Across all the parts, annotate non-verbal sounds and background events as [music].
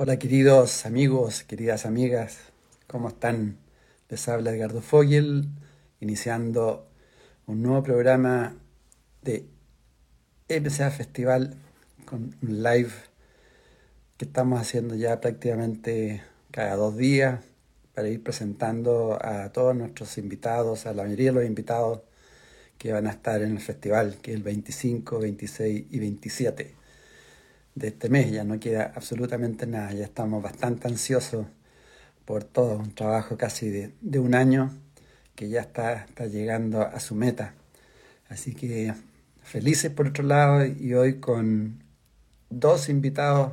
Hola queridos amigos, queridas amigas, ¿cómo están? Les habla Edgardo Fogel, iniciando un nuevo programa de MCA Festival con un live que estamos haciendo ya prácticamente cada dos días para ir presentando a todos nuestros invitados, a la mayoría de los invitados que van a estar en el festival, que es el 25, 26 y 27 de este mes. Ya no queda absolutamente nada, ya estamos bastante ansiosos por todo, un trabajo casi de, un año que ya está, está llegando a su meta. Así que felices por otro lado y hoy con dos invitados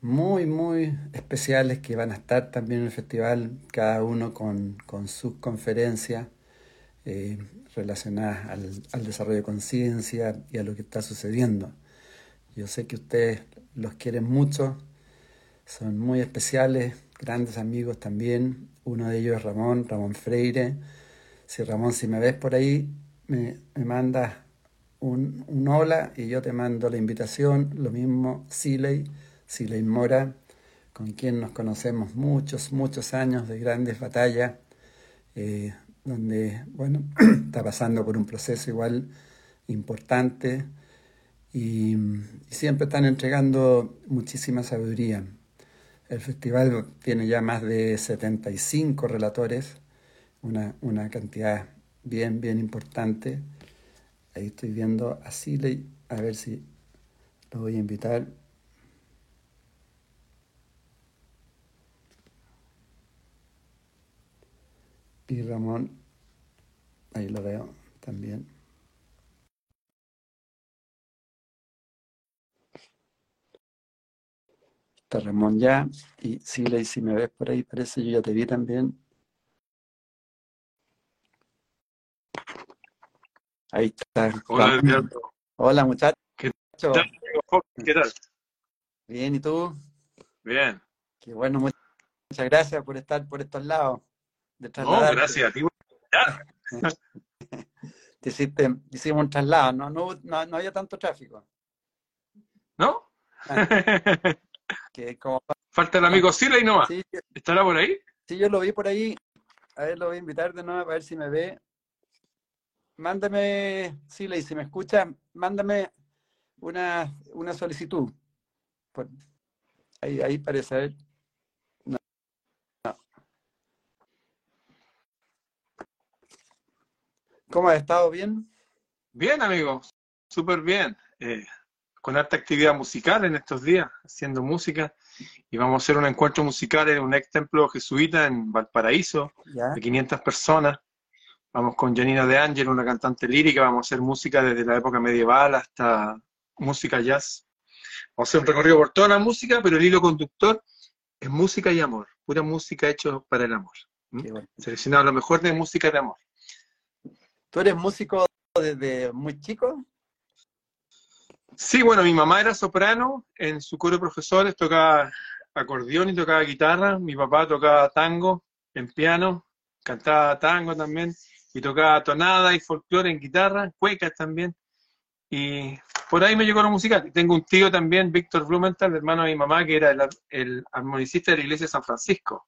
muy, muy especiales que van a estar también en el festival, cada uno con, sus conferencias eh, relacionadas al, al desarrollo de conciencia y a lo que está sucediendo. Yo sé que ustedes los quieren mucho, son muy especiales, grandes amigos también. Uno de ellos es Ramón, Ramón Freire. Si Ramón, si me ves por ahí, me, me mandas un, un, hola y yo te mando la invitación. Lo mismo Siley, Siley Mora, con quien nos conocemos muchos, muchos años de grandes batallas, eh, donde, bueno, [clears throat] está pasando por un proceso igual importante y, siempre están entregando muchísima sabiduría. El festival tiene ya más de 75 relatores, una, una cantidad bien, bien importante. Ahí estoy viendo a Siley, a ver si lo voy a invitar. Y Ramón, ahí lo veo también. Está Ramón ya. Y Siley, si me ves por ahí, parece yo ya te vi también. Ahí está. Hola, Hola, muchachos. ¿Qué tal? ¿Qué tal? Bien, ¿y tú? Bien. Qué bueno, muchas gracias por estar por estos lados. De no, gracias a ti. [laughs] Te hiciste, hicimos un traslado, no, no, no, no había tanto tráfico. ¿No? Ah. [laughs] Falta el amigo Sila y no. ¿Estará por ahí? Sí, yo lo vi por ahí. A ver, lo voy a invitar de nuevo a ver si me ve. Mándame, Sila, y si me escucha, mándame una, una solicitud. ahí, ahí parece, No. ¿Cómo has estado? ¿Bien? Bien, amigo. Súper bien. Eh, con harta actividad musical en estos días, haciendo música. Y vamos a hacer un encuentro musical en un ex templo jesuita en Valparaíso, de 500 personas. Vamos con Janina De Ángel, una cantante lírica. Vamos a hacer música desde la época medieval hasta música jazz. Vamos a hacer un recorrido por toda la música, pero el hilo conductor es música y amor. Pura música hecha para el amor. Seleccionado lo mejor de música de amor. ¿Tú eres músico desde muy chico? Sí, bueno, mi mamá era soprano, en su coro de profesores tocaba acordeón y tocaba guitarra, mi papá tocaba tango en piano, cantaba tango también, y tocaba tonada y folclore en guitarra, cuecas también, y por ahí me llegó la música. Tengo un tío también, Víctor Blumenthal, hermano de mi mamá, que era el, armonicista de la iglesia de San Francisco.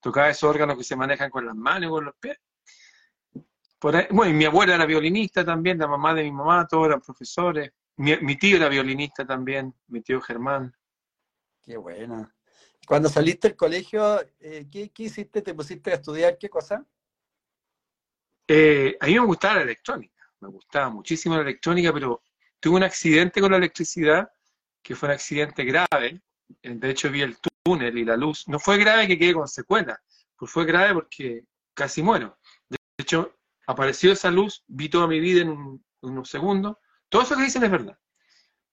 Tocaba esos órganos que se manejan con las manos y con los pies. Por ahí, bueno, y mi abuela era violinista también, la mamá de mi mamá, todos eran profesores. Mi, tío era violinista también, mi tío Germán. Qué bueno. Cuando saliste del colegio, eh, ¿qué, hiciste? ¿Te pusiste a estudiar qué cosa? Eh, a mí me gustaba la electrónica, me gustaba muchísimo la electrónica, pero tuve un accidente con la electricidad, que fue un accidente grave. De hecho, vi el túnel y la luz. No fue grave que quedé con secuelas, pues fue grave porque casi muero. De hecho, apareció esa luz, vi toda mi vida en unos segundos, todo eso que dicen es verdad.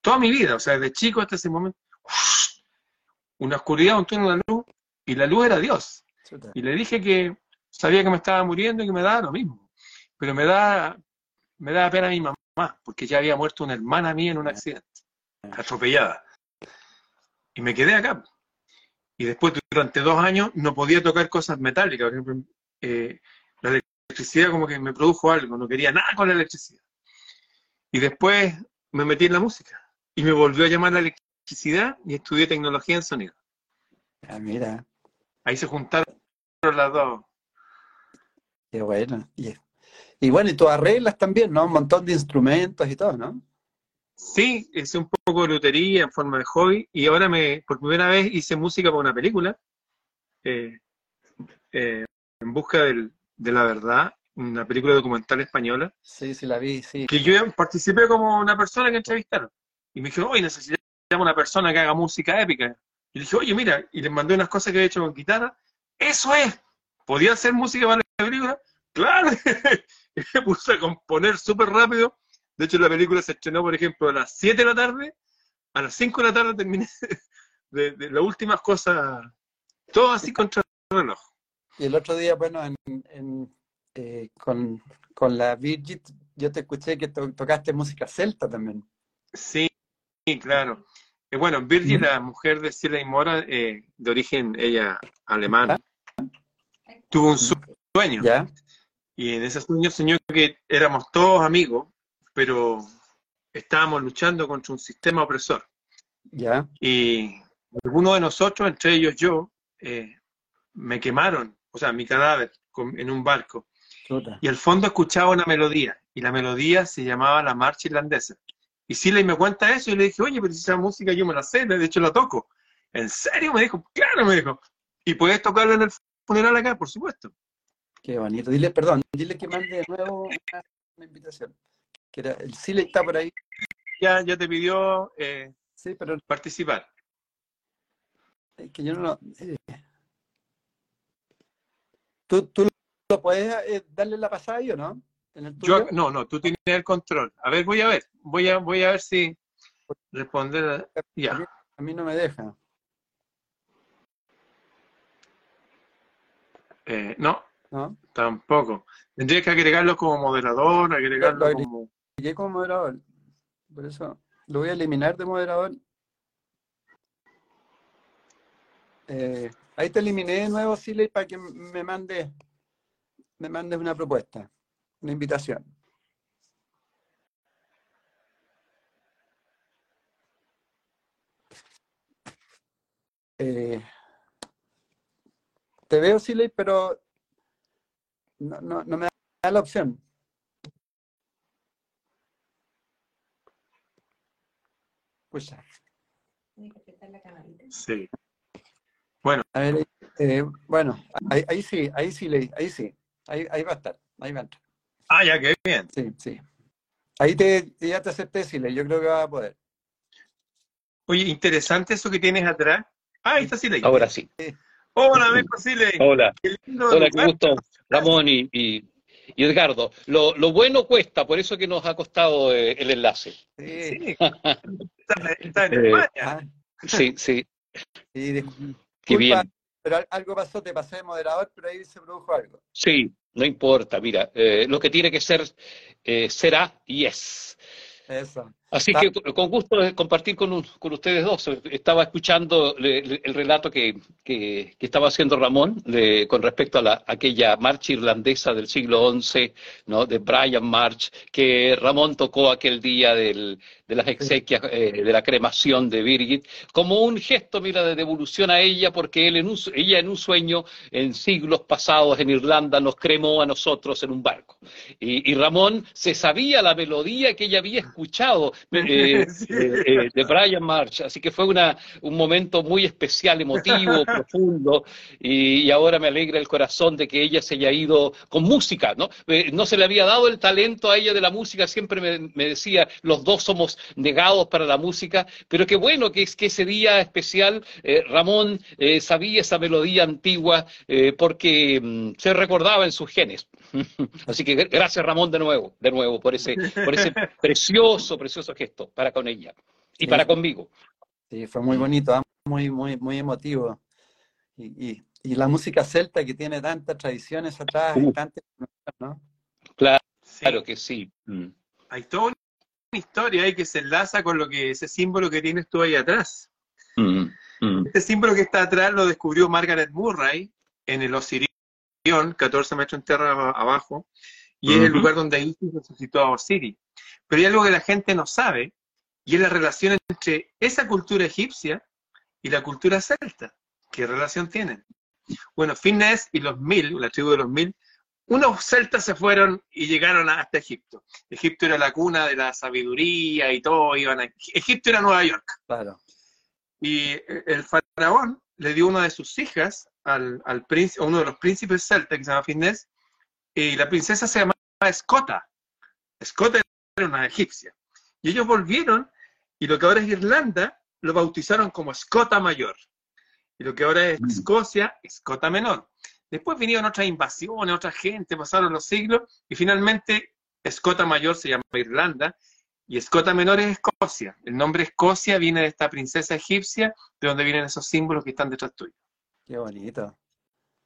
Toda mi vida, o sea, desde chico hasta ese momento, una oscuridad, un túnel, una luz, y la luz era Dios. Y le dije que sabía que me estaba muriendo y que me daba lo mismo. Pero me da, me da pena a mi mamá, porque ya había muerto una hermana mía en un accidente, atropellada. Y me quedé acá. Y después, durante dos años, no podía tocar cosas metálicas. Por ejemplo, eh, la electricidad como que me produjo algo, no quería nada con la electricidad. Y después me metí en la música y me volvió a llamar la electricidad y estudié tecnología en sonido. Ah, mira, Ahí se juntaron las dos. qué bueno. Y, y bueno, y tú arreglas también, ¿no? Un montón de instrumentos y todo, ¿no? Sí, hice un poco de lutería en forma de hobby y ahora me, por primera vez hice música para una película, eh, eh, En busca del- de la verdad, una película documental española, Sí, sí, la vi, sí. que yo participé como una persona que entrevistaron. Y me dijeron, oye, necesitamos una persona que haga música épica. Y le dije, oye, mira, y les mandé unas cosas que he hecho con guitarra. ¡Eso es! ¿Podía hacer música para la película? ¡Claro! [laughs] y me puse a componer súper rápido. De hecho, la película se estrenó, por ejemplo, a las 7 de la tarde. A las 5 de la tarde terminé [laughs] de, de las últimas cosas, todo así contra el reloj. Y el otro día, bueno, en, en, eh, con, con la Virgit, yo te escuché que to- tocaste música celta también. Sí, claro. Eh, bueno, Virgil, la mujer de Sila y Mora, eh, de origen ella alemán, tuvo un sueño. ¿Ya? Y en ese sueño soñó que éramos todos amigos, pero estábamos luchando contra un sistema opresor. ¿Ya? Y algunos de nosotros, entre ellos yo, eh, me quemaron, o sea, mi cadáver en un barco. Chuta. Y al fondo escuchaba una melodía, y la melodía se llamaba la marcha irlandesa. Y Siley me cuenta eso, y le dije, oye, pero si esa música yo me la sé, de hecho la toco. ¿En serio? Me dijo, claro, me dijo. ¿Y puedes tocarla en el funeral acá? Por supuesto. Qué bonito. Dile, perdón, dile que mande de nuevo una, una invitación. Que era, el Sile está por ahí. Ya, ya te pidió eh, Sí, pero participar. es que yo no lo. eh. ¿Tú, tú lo puedes eh, darle la pasada ahí o no? ¿En el Yo, no, no, tú tienes el control. A ver, voy a ver. Voy a, voy a ver si responder. a- A mí, Ya. a mí no me deja. Eh, no, ¿No? tampoco. Tendrías que agregarlo como moderador, agregarlo Lo como. Moderador. Por eso lo voy a eliminar de moderador. Eh, ahí te eliminé de nuevo, Siley, para que me mandes me mandes una propuesta, una invitación. Eh, te veo, Siley, pero no, no, no me da la opción. Pucha. Sí. Bueno, A ver, eh, bueno, ahí, ahí sí, ahí sí, ahí sí. Ahí, ahí va a estar, ahí va a entrar. ah, ya que bien. Sí, sí. Ahí te, ya te acepté, Sile, yo creo que va a poder. Oye, interesante eso que tienes atrás. Ah, ahí está Siley. Ahora sí. Hola, amigo Siley. Hola, Qué lindo hola, qué gusto, Ramón y, y- y Edgardo. Lo, lo bueno cuesta, por eso que nos ha costado eh, el enlace. Sí. Sí. Está, [laughs] está en Eh, España. Ah, Sí, sí, disculpa, qué bien. Pero al- algo pasó, te pasé de moderador, pero ahí se produjo algo. Sí, no importa, mira, eh, lo que tiene que ser eh, será y es. Eso. Así que con gusto compartir con, un- con ustedes dos. Estaba escuchando le- le- el relato que, que- que estaba haciendo Ramón de- con respecto a la, aquella marcha irlandesa del siglo XI, ¿no? de Brian March, que Ramón tocó aquel día del- de las exequias, eh, de la cremación de Birgit, como un gesto, mira, de devolución a ella, porque él en un, ella en un sueño, en siglos pasados en Irlanda, nos cremó a nosotros en un barco. Y, y Ramón se sabía la melodía que ella había escuchado [laughs] eh, Sí. eh, eh, de Brian March, así que fue una, un momento muy especial, emotivo, [laughs] profundo, y, y ahora me alegra el corazón de que ella se haya ido con música, ¿no? Eh, no se le había dado el talento a ella de la música, siempre me, me decía, los dos somos negados para la música, pero qué bueno que es que ese día especial eh, Ramón eh, sabía esa melodía antigua porque mm, se recordaba en sus genes. [laughs] Así que gracias Ramón de nuevo, de nuevo, por ese, por ese precioso, precioso gesto para con ella y Sí. para conmigo. Sí, fue muy bonito, ah, muy, muy, muy emotivo. Y, y, y la música celta que tiene tantas tradiciones atrás, y Uh. tantas, ¿no? Sí. Claro que sí. Mm. Hay toda una historia ahí que se enlaza con lo que ese símbolo que tienes tú ahí atrás. Mm, mm. Este símbolo que está atrás lo descubrió Margaret Murray en el Osirión, 14 metros en tierra aba- abajo, y es el lugar donde Isis resucitó a Osiris. Pero hay algo que la gente no sabe, y es la relación entre esa cultura egipcia y la cultura celta. ¿Qué relación tienen? Bueno, Finnes y los mil, la tribu de los mil, unos celtas se fueron y llegaron hasta Egipto. Egipto era la cuna de la sabiduría y todo, iban a... Egipto era Nueva York. Claro. Y el faraón le dio una de sus hijas al, al príncipe, a uno de los príncipes celtas que se llama Finnes, y la princesa se Escota. Escota era una egipcia. Y ellos volvieron y lo que ahora es Irlanda lo bautizaron como Escota Mayor. Y lo que ahora es Escocia, Escota Menor. Después vinieron otras invasiones, otra gente, pasaron los siglos y finalmente Escota Mayor se llama Irlanda y Escota Menor es Escocia. El nombre Escocia viene de esta princesa egipcia, de donde vienen esos símbolos que están detrás tuyo. Qué bonito.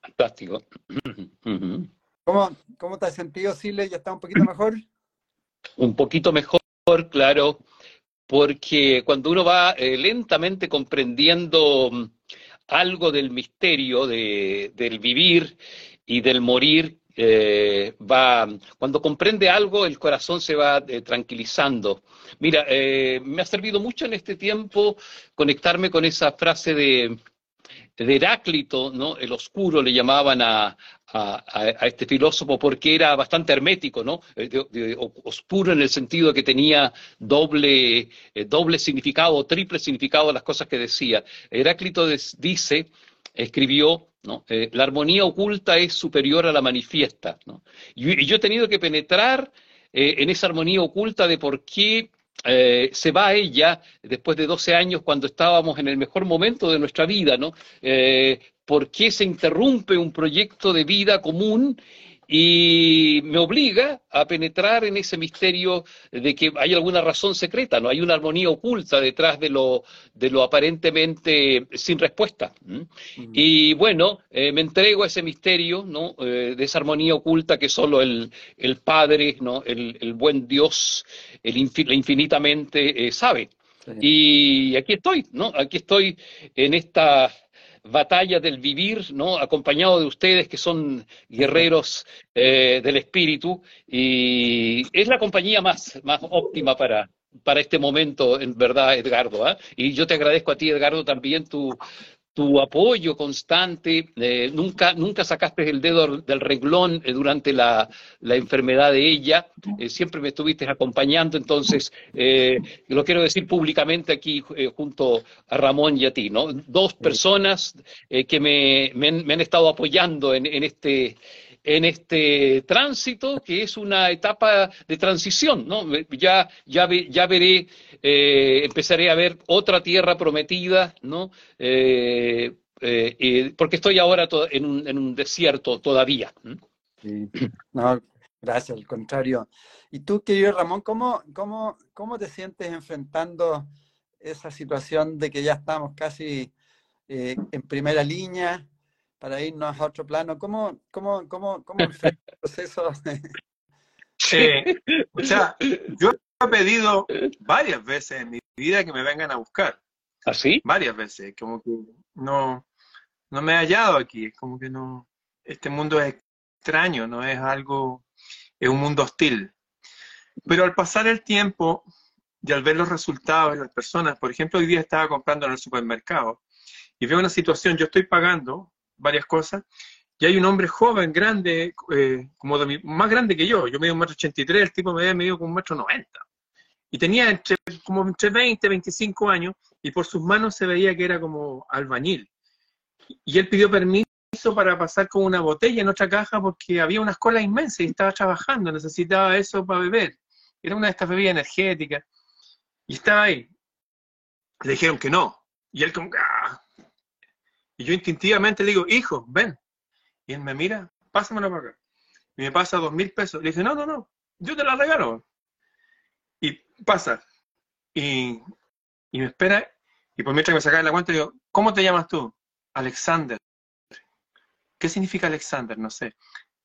Fantástico. [clears throat] ¿Cómo, cómo te has sentido, Sile? ¿Ya está un poquito mejor? Un poquito mejor, claro, porque cuando uno va eh, lentamente comprendiendo mm, algo del misterio de, del vivir y del morir, eh, va, cuando comprende algo, el corazón se va eh, tranquilizando. Mira, me ha servido mucho en este tiempo conectarme con esa frase de, de Heráclito, ¿no? El oscuro le llamaban a, este filósofo porque era bastante hermético, ¿no? De, oscuro en el sentido de que tenía doble, eh, doble significado o triple significado las cosas que decía. Heráclito dice, escribió, ¿no? Eh, la armonía oculta es superior a la manifiesta, ¿no? Y, yo he tenido que penetrar eh, en esa armonía oculta de por qué eh, se va ella después de 12 años cuando estábamos en el mejor momento de nuestra vida, ¿no? Eh, ¿Por qué se interrumpe un proyecto de vida común y me obliga a penetrar en ese misterio de que hay alguna razón secreta, no hay una armonía oculta detrás de lo, de lo aparentemente sin respuesta. ¿Mm? Y bueno, eh, me entrego a ese misterio, ¿no? Eh, de esa armonía oculta que solo el, el Padre, ¿no? el, el buen Dios, el infinitamente eh, sabe. Sí. Y aquí estoy, ¿no? Aquí estoy en esta batalla del vivir, ¿no? Acompañado de ustedes que son guerreros eh, del espíritu y es la compañía más, más óptima para, para este momento, en verdad, Edgardo. ¿eh? Y yo te agradezco a ti, Edgardo, también tu, tu apoyo constante, eh, nunca, nunca sacaste el dedo del renglón eh, durante la, la, enfermedad de ella, eh, siempre me estuviste acompañando, entonces eh, lo quiero decir públicamente aquí junto a Ramón y a ti, ¿no? Dos personas que me, me, me, han estado apoyando en, en este en este tránsito, que es una etapa de transición, ¿no? Ya, ya, ya veré, eh, empezaré a ver otra tierra prometida, ¿no? Eh, eh, porque estoy ahora en un, en, un, desierto todavía. No, gracias, al contrario. Y tú, querido Ramón, ¿cómo, cómo, cómo te sientes enfrentando esa situación de que ya estamos casi en primera línea? Para irnos a otro plano. ¿Cómo, cómo, cómo, cómo [laughs] el proceso? eh, o sea, yo he pedido varias veces en mi vida que me vengan a buscar. ¿Así? ¿Ah, varias veces, como que no, no me he hallado aquí, es como que no, este mundo es extraño, no es algo, es un mundo hostil. Pero al pasar el tiempo y al ver los resultados de las personas, por ejemplo, hoy día estaba comprando en el supermercado y veo una situación, yo estoy pagando varias cosas. Y hay un hombre joven, grande, eh, como más grande que yo. Yo mido un metro ochenta y tres, el tipo me había medido como un metro noventa. Y tenía entre, como entre 20, 25 años, y por sus manos se veía que era como albañil. Y él pidió permiso para pasar con una botella en otra caja porque había unas colas inmensas y estaba trabajando, necesitaba eso para beber. Era una de estas bebidas energéticas. Y estaba ahí. Le dijeron que no. Y él como, ¡ah! Y yo instintivamente le digo, hijo, ven. Y él me mira, pásamelo para acá. Y me pasa dos mil pesos. Le dije, no, no, no, yo te la regalo. Y pasa. Y, y me espera. Y por mientras me saca la cuenta, digo, ¿cómo te llamas tú? Alexander. ¿Qué significa Alexander? No sé.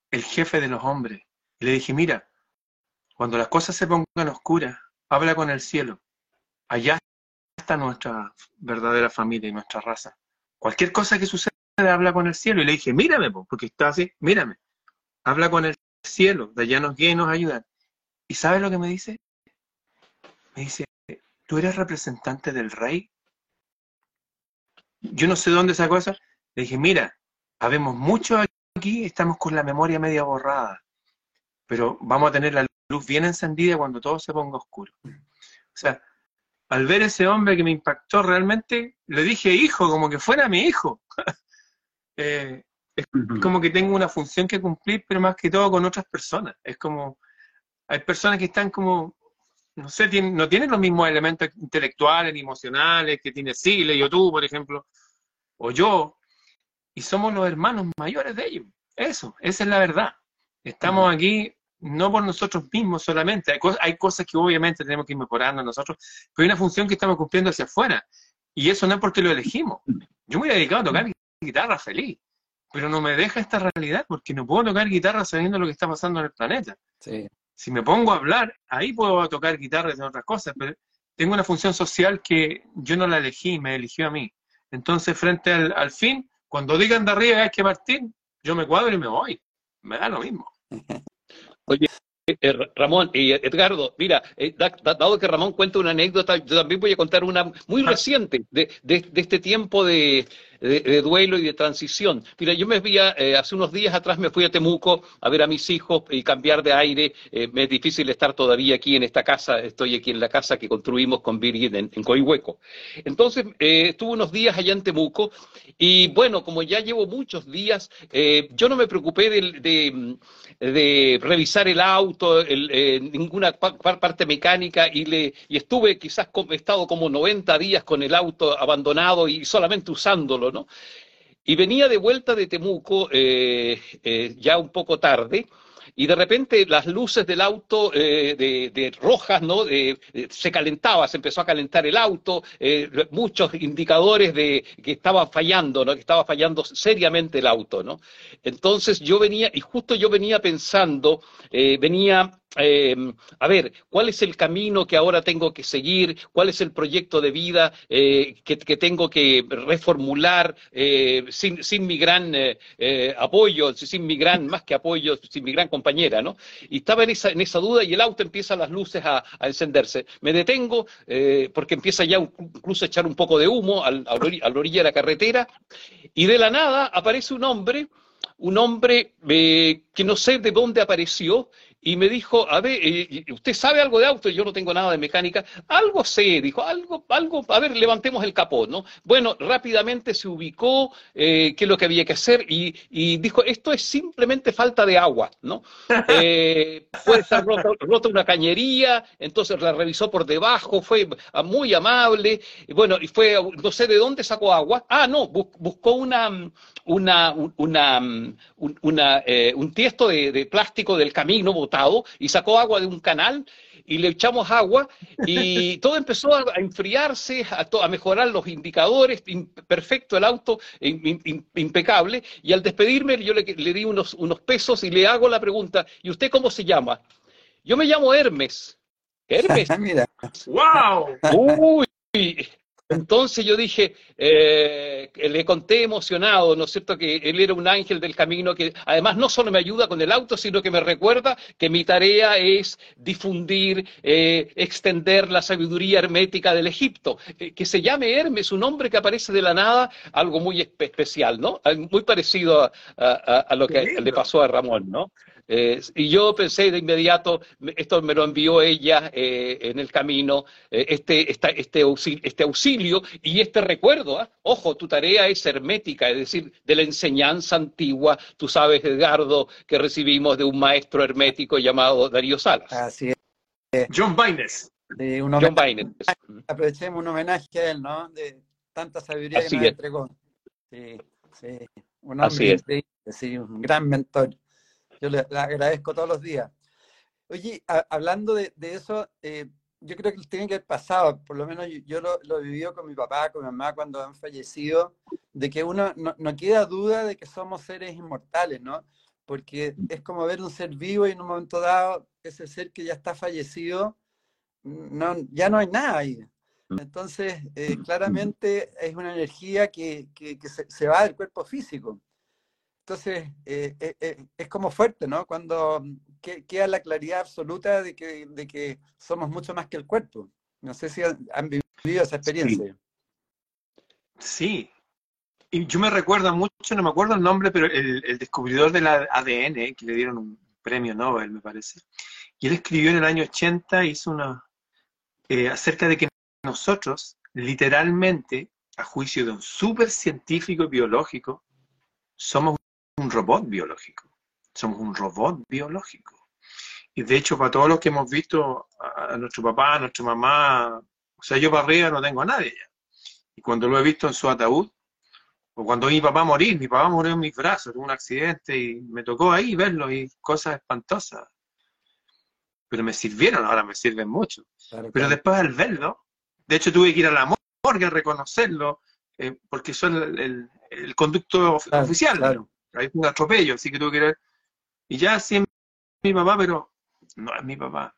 El jefe de los hombres. Y le dije, mira, cuando las cosas se pongan oscuras, habla con el cielo. Allá está nuestra verdadera familia y nuestra raza cualquier cosa que suceda, habla con el cielo. Y le dije, mírame, porque está así, mírame. Habla con el cielo, de allá nos guía y nos ayuda. ¿Y sabes lo que me dice? Me dice, ¿tú eres representante del rey? Yo no sé dónde esa cosa. Le dije, mira, habemos muchos aquí, estamos con la memoria media borrada, pero vamos a tener la luz bien encendida cuando todo se ponga oscuro. O sea, al ver ese hombre que me impactó realmente, le dije hijo, como que fuera mi hijo. [laughs] Eh, es como que tengo una función que cumplir, pero más que todo con otras personas. Es como, hay personas que están como, no sé, no tienen los mismos elementos intelectuales ni emocionales que tiene Sile, yo tú, por ejemplo, o yo, y somos los hermanos mayores de ellos. Eso, esa es la verdad. Estamos aquí no por nosotros mismos solamente. Hay, hay cosas que obviamente tenemos que ir mejorando nosotros, pero hay una función que estamos cumpliendo hacia afuera. Y eso no es porque lo elegimos. Yo me he dedicado a tocar guitarra feliz, pero no me deja esta realidad porque no puedo tocar guitarra sabiendo lo que está pasando en el planeta. Si me pongo a hablar, ahí puedo tocar guitarra y hacer otras cosas, pero tengo una función social que yo no la elegí, me eligió a mí. Entonces, frente al, fin, cuando digan de arriba hay que partir, yo me cuadro y me voy. Me da lo mismo. [laughs] Oye, eh, Ramón y Edgardo, mira, eh, dado que Ramón cuenta una anécdota, yo también voy a contar una muy ah. reciente de este tiempo de, de, duelo y de transición. Mira, yo me vi, eh, hace unos días atrás me fui a Temuco a ver a mis hijos y cambiar de aire. Eh, me es difícil estar todavía aquí en esta casa, estoy aquí en la casa que construimos con Virgin en, Coihueco. Entonces, eh, estuve unos días allá en Temuco y bueno, como ya llevo muchos días, yo no me preocupé de, de, revisar el auto, ninguna parte mecánica y, le, y estuve quizás, he estado como 90 días con el auto abandonado y solamente usándolo, y venía de vuelta de Temuco eh, eh, ya un poco tarde, y de repente las luces del auto eh, de, rojas, ¿no? se calentaba, se empezó a calentar el auto, muchos indicadores de que estaba fallando, ¿no? Que estaba fallando seriamente el auto, ¿no? Entonces yo venía, y justo yo venía pensando, venía eh, a ver, ¿cuál es el camino que ahora tengo que seguir? ¿Cuál es el proyecto de vida eh, que, tengo que reformular eh, sin, sin, mi gran apoyo, sin mi gran, más que apoyo, sin mi gran compañera, ¿no? Y estaba en esa, en esa duda y el auto empieza las luces a, encenderse. Me detengo porque empieza ya incluso a echar un poco de humo a, la orilla de la carretera y de la nada aparece un hombre, un hombre que no sé de dónde apareció y me dijo, a ver, eh, ¿usted sabe algo de auto? Yo no tengo nada de mecánica. Algo sé, dijo, algo, algo, a ver, levantemos el capó, ¿no? Bueno, rápidamente se ubicó eh, qué es lo que había que hacer y, dijo, esto es simplemente falta de agua, ¿no? [laughs] Eh, puede estar rota, una cañería, entonces la revisó por debajo, fue muy amable, y bueno, y fue, no sé de dónde sacó agua. Ah, no, buscó una, una, una, una, un tiesto de, de plástico del camino, y sacó agua de un canal y le echamos agua y [laughs] todo empezó a, enfriarse, a, mejorar los indicadores, perfecto el auto, impecable. Y al despedirme yo le, di unos, unos pesos y le hago la pregunta, ¿y usted cómo se llama? Yo me llamo Hermes. [laughs] Hermes. Mira. ¡Wow! [laughs] Uy, entonces yo dije, eh, le conté emocionado, ¿no es cierto?, que él era un ángel del camino que además no solo me ayuda con el auto, sino que me recuerda que mi tarea es difundir, eh, extender la sabiduría hermética del Egipto. Eh, que se llame Hermes, un hombre que aparece de la nada, algo muy especial, ¿no? Muy parecido a, lo que le pasó a Ramón, ¿no? Eh, y yo pensé de inmediato, esto me lo envió ella eh, en el camino, eh, este, este, auxilio, este, auxilio, y este recuerdo. ¿ah? Ojo, tu tarea es hermética, es decir, de la enseñanza antigua, tú sabes, Edgardo, que recibimos de un maestro hermético llamado Darío Salas. Así es. John Baines. John Baines. Aprovechemos un homenaje a él, ¿no? De tanta sabiduría que nos entregó. Sí, sí. Un hombre sí, un gran mentor. Yo le, agradezco todos los días. Oye, hablando de, eso, eh, yo creo que tiene que haber pasado, por lo menos yo, lo, he vivido con mi papá, con mi mamá cuando han fallecido, de que uno no, queda duda de que somos seres inmortales, ¿no? Porque es como ver un ser vivo y en un momento dado, ese ser que ya está fallecido, no, ya no hay nada ahí. Entonces, eh, claramente es una energía que, se, se, va del cuerpo físico. Entonces, eh, eh, eh, es como fuerte, ¿no? Cuando queda la claridad absoluta de que, de que somos mucho más que el cuerpo. No sé si han vivido esa experiencia. Sí. Y yo me recuerdo mucho, no me acuerdo el nombre, pero el, descubridor del ADN, que le dieron un premio Nobel, me parece. Y él escribió en el año 80, hizo una, eh, acerca de que nosotros, literalmente, a juicio de un super científico biológico, somos un robot biológico. Somos un robot biológico. Y de hecho, para todos los que hemos visto a, nuestro papá, a nuestra mamá, o sea, yo para arriba no tengo a nadie ya. Y cuando lo he visto en su ataúd, o cuando mi papá morir, mi papá murió en mis brazos, tuvo un accidente y me tocó ahí verlo y cosas espantosas. Pero me sirvieron, ahora me sirven mucho. Pero después al verlo, de hecho tuve que ir a la morgue a reconocerlo, eh, porque son el, el, conducto oficial. Claro. Hay un atropello, así que tuve que ir. Y ya sí es mi papá, pero no es mi papá.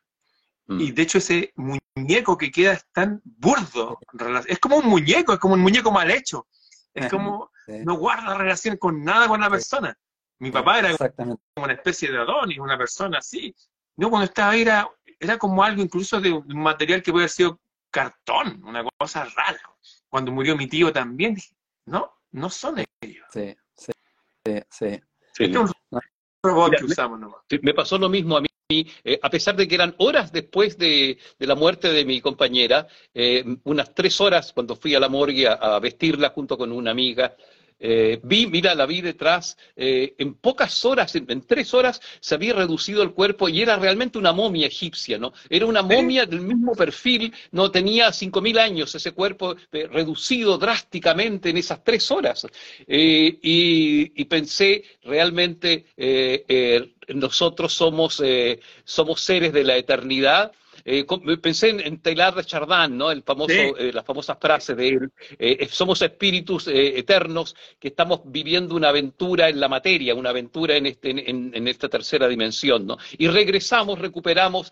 Mm. Y de hecho ese muñeco que queda es tan burdo. Es como un muñeco, es como un muñeco mal hecho. Es como, [laughs] no guarda relación con nada con la persona. Mi papá era como una especie de Adonis, una persona así. No, cuando estaba ahí era, era como algo incluso de un material que puede haber sido cartón, una cosa rara. Cuando murió mi tío también, dije, no, no son ellos. Sí, sí, sí. sí. Este es un robot que usamos nomás. Me pasó lo mismo a mí eh, a pesar de que eran horas después de, la muerte de mi compañera, eh, unas tres horas cuando fui a la morgue a vestirla junto con una amiga, eh, vi, mira, la vi detrás, eh, en pocas horas, en, tres horas, se había reducido el cuerpo y era realmente una momia egipcia, ¿no? Era una momia del mismo perfil, no tenía 5.000 años ese cuerpo eh, reducido drásticamente en esas tres horas. Y, pensé, realmente, nosotros somos, somos seres de la eternidad eh, pensé en, en, Taylor de Chardin, ¿no? El famoso, eh, las famosas frases de él. Eh, somos espíritus eternos que estamos viviendo una aventura en la materia, una aventura en, este, en, esta tercera dimensión, ¿no? Y regresamos, recuperamos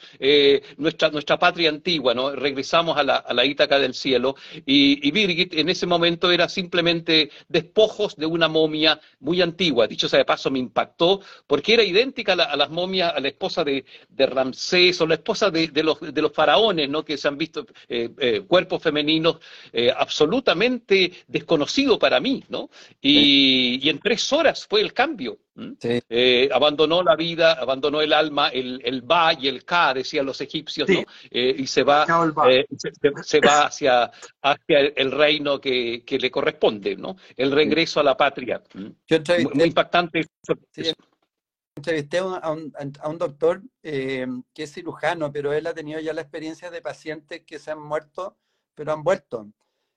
nuestra, nuestra patria antigua, ¿no? Regresamos a la, a la Ítaca del cielo. Y, y, Birgit en ese momento era simplemente despojos de una momia muy antigua. Dicho sea de paso, me impactó porque era idéntica a, las momias, a la esposa de, de Ramsés o la esposa de, de los de los faraones, ¿no? que se han visto eh, eh, cuerpos femeninos eh, absolutamente desconocidos para mí, ¿no? Y, en tres horas fue el cambio. abandonó la vida, abandonó el alma, el, el Ba y el Ka, decían los egipcios, ¿no? y se va, se, va hacia, hacia el reino que, le corresponde, ¿no? El regreso a la patria. muy, impactante entrevisté a un, a un doctor eh, que es cirujano, pero él ha tenido ya la experiencia de pacientes que se han muerto, pero han vuelto.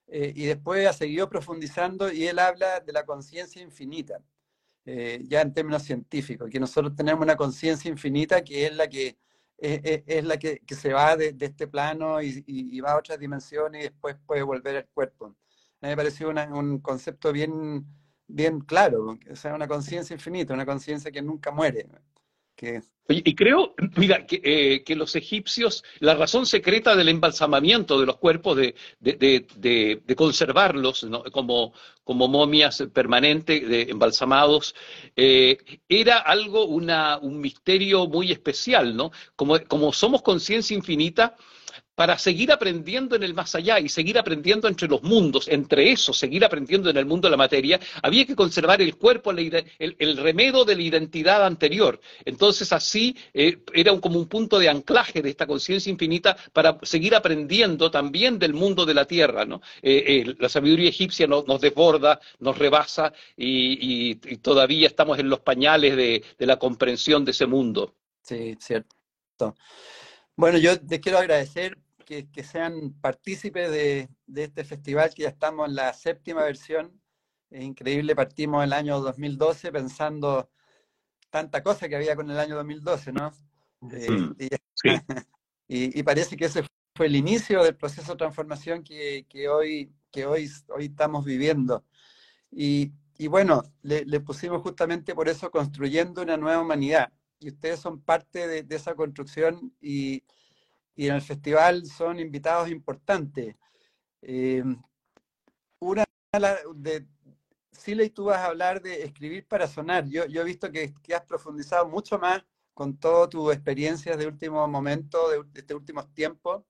Eh, y después ha seguido profundizando y él habla de la conciencia infinita, eh, ya en términos científicos, que nosotros tenemos una conciencia infinita que es la que, es, la que, que, se va de, de este plano y, y, va a otras dimensiones y después puede volver al cuerpo. A mí me pareció un concepto bien bien claro, o sea, una conciencia infinita, una conciencia que nunca muere. Que... Y creo, mira, eh, que, los egipcios, la razón secreta del embalsamamiento de los cuerpos, de, de, conservarlos como, como momias permanentes, de, embalsamados, eh, era algo, una, un misterio muy especial, ¿no? Como, como somos conciencia infinita, para seguir aprendiendo en el más allá y seguir aprendiendo entre los mundos, entre eso, seguir aprendiendo en el mundo de la materia, había que conservar el cuerpo, el, remedo de la identidad anterior. Entonces así eh, era como un punto de anclaje de esta conciencia infinita para seguir aprendiendo también del mundo de la tierra. Eh, eh, la sabiduría egipcia nos, desborda, nos rebasa y, todavía estamos en los pañales de, de la comprensión de ese mundo. Sí, cierto. Bueno, yo te quiero agradecer que, sean partícipes de, este festival, que ya estamos en la séptima versión. Es increíble, partimos el año 2012 pensando tanta cosa que había con el año 2012, ¿no? Eh, [laughs] y, parece que ese fue el inicio del proceso de transformación que, hoy, que hoy, hoy estamos viviendo. Y, bueno, le, pusimos justamente por eso construyendo una nueva humanidad. Y ustedes son parte de, de esa construcción y, y en el festival son invitados importantes. Eh, una de Siley, tú vas a hablar de escribir para sonar. Yo, yo he visto que, has profundizado mucho más con todas tus experiencias de último momento, de, de estos últimos tiempos.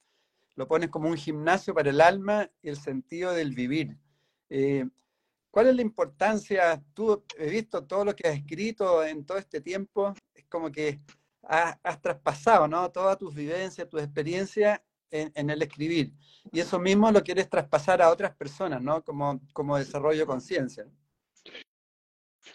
lo pones como un gimnasio para el alma y el sentido del vivir. Eh, ¿Cuál es la importancia? Tú he visto todo lo que has escrito en todo este tiempo, es como que has, traspasado ¿no? todas tus vivencias, tus experiencias en, el escribir. Y eso mismo lo quieres traspasar a otras personas, ¿no? Como, como desarrollo conciencia.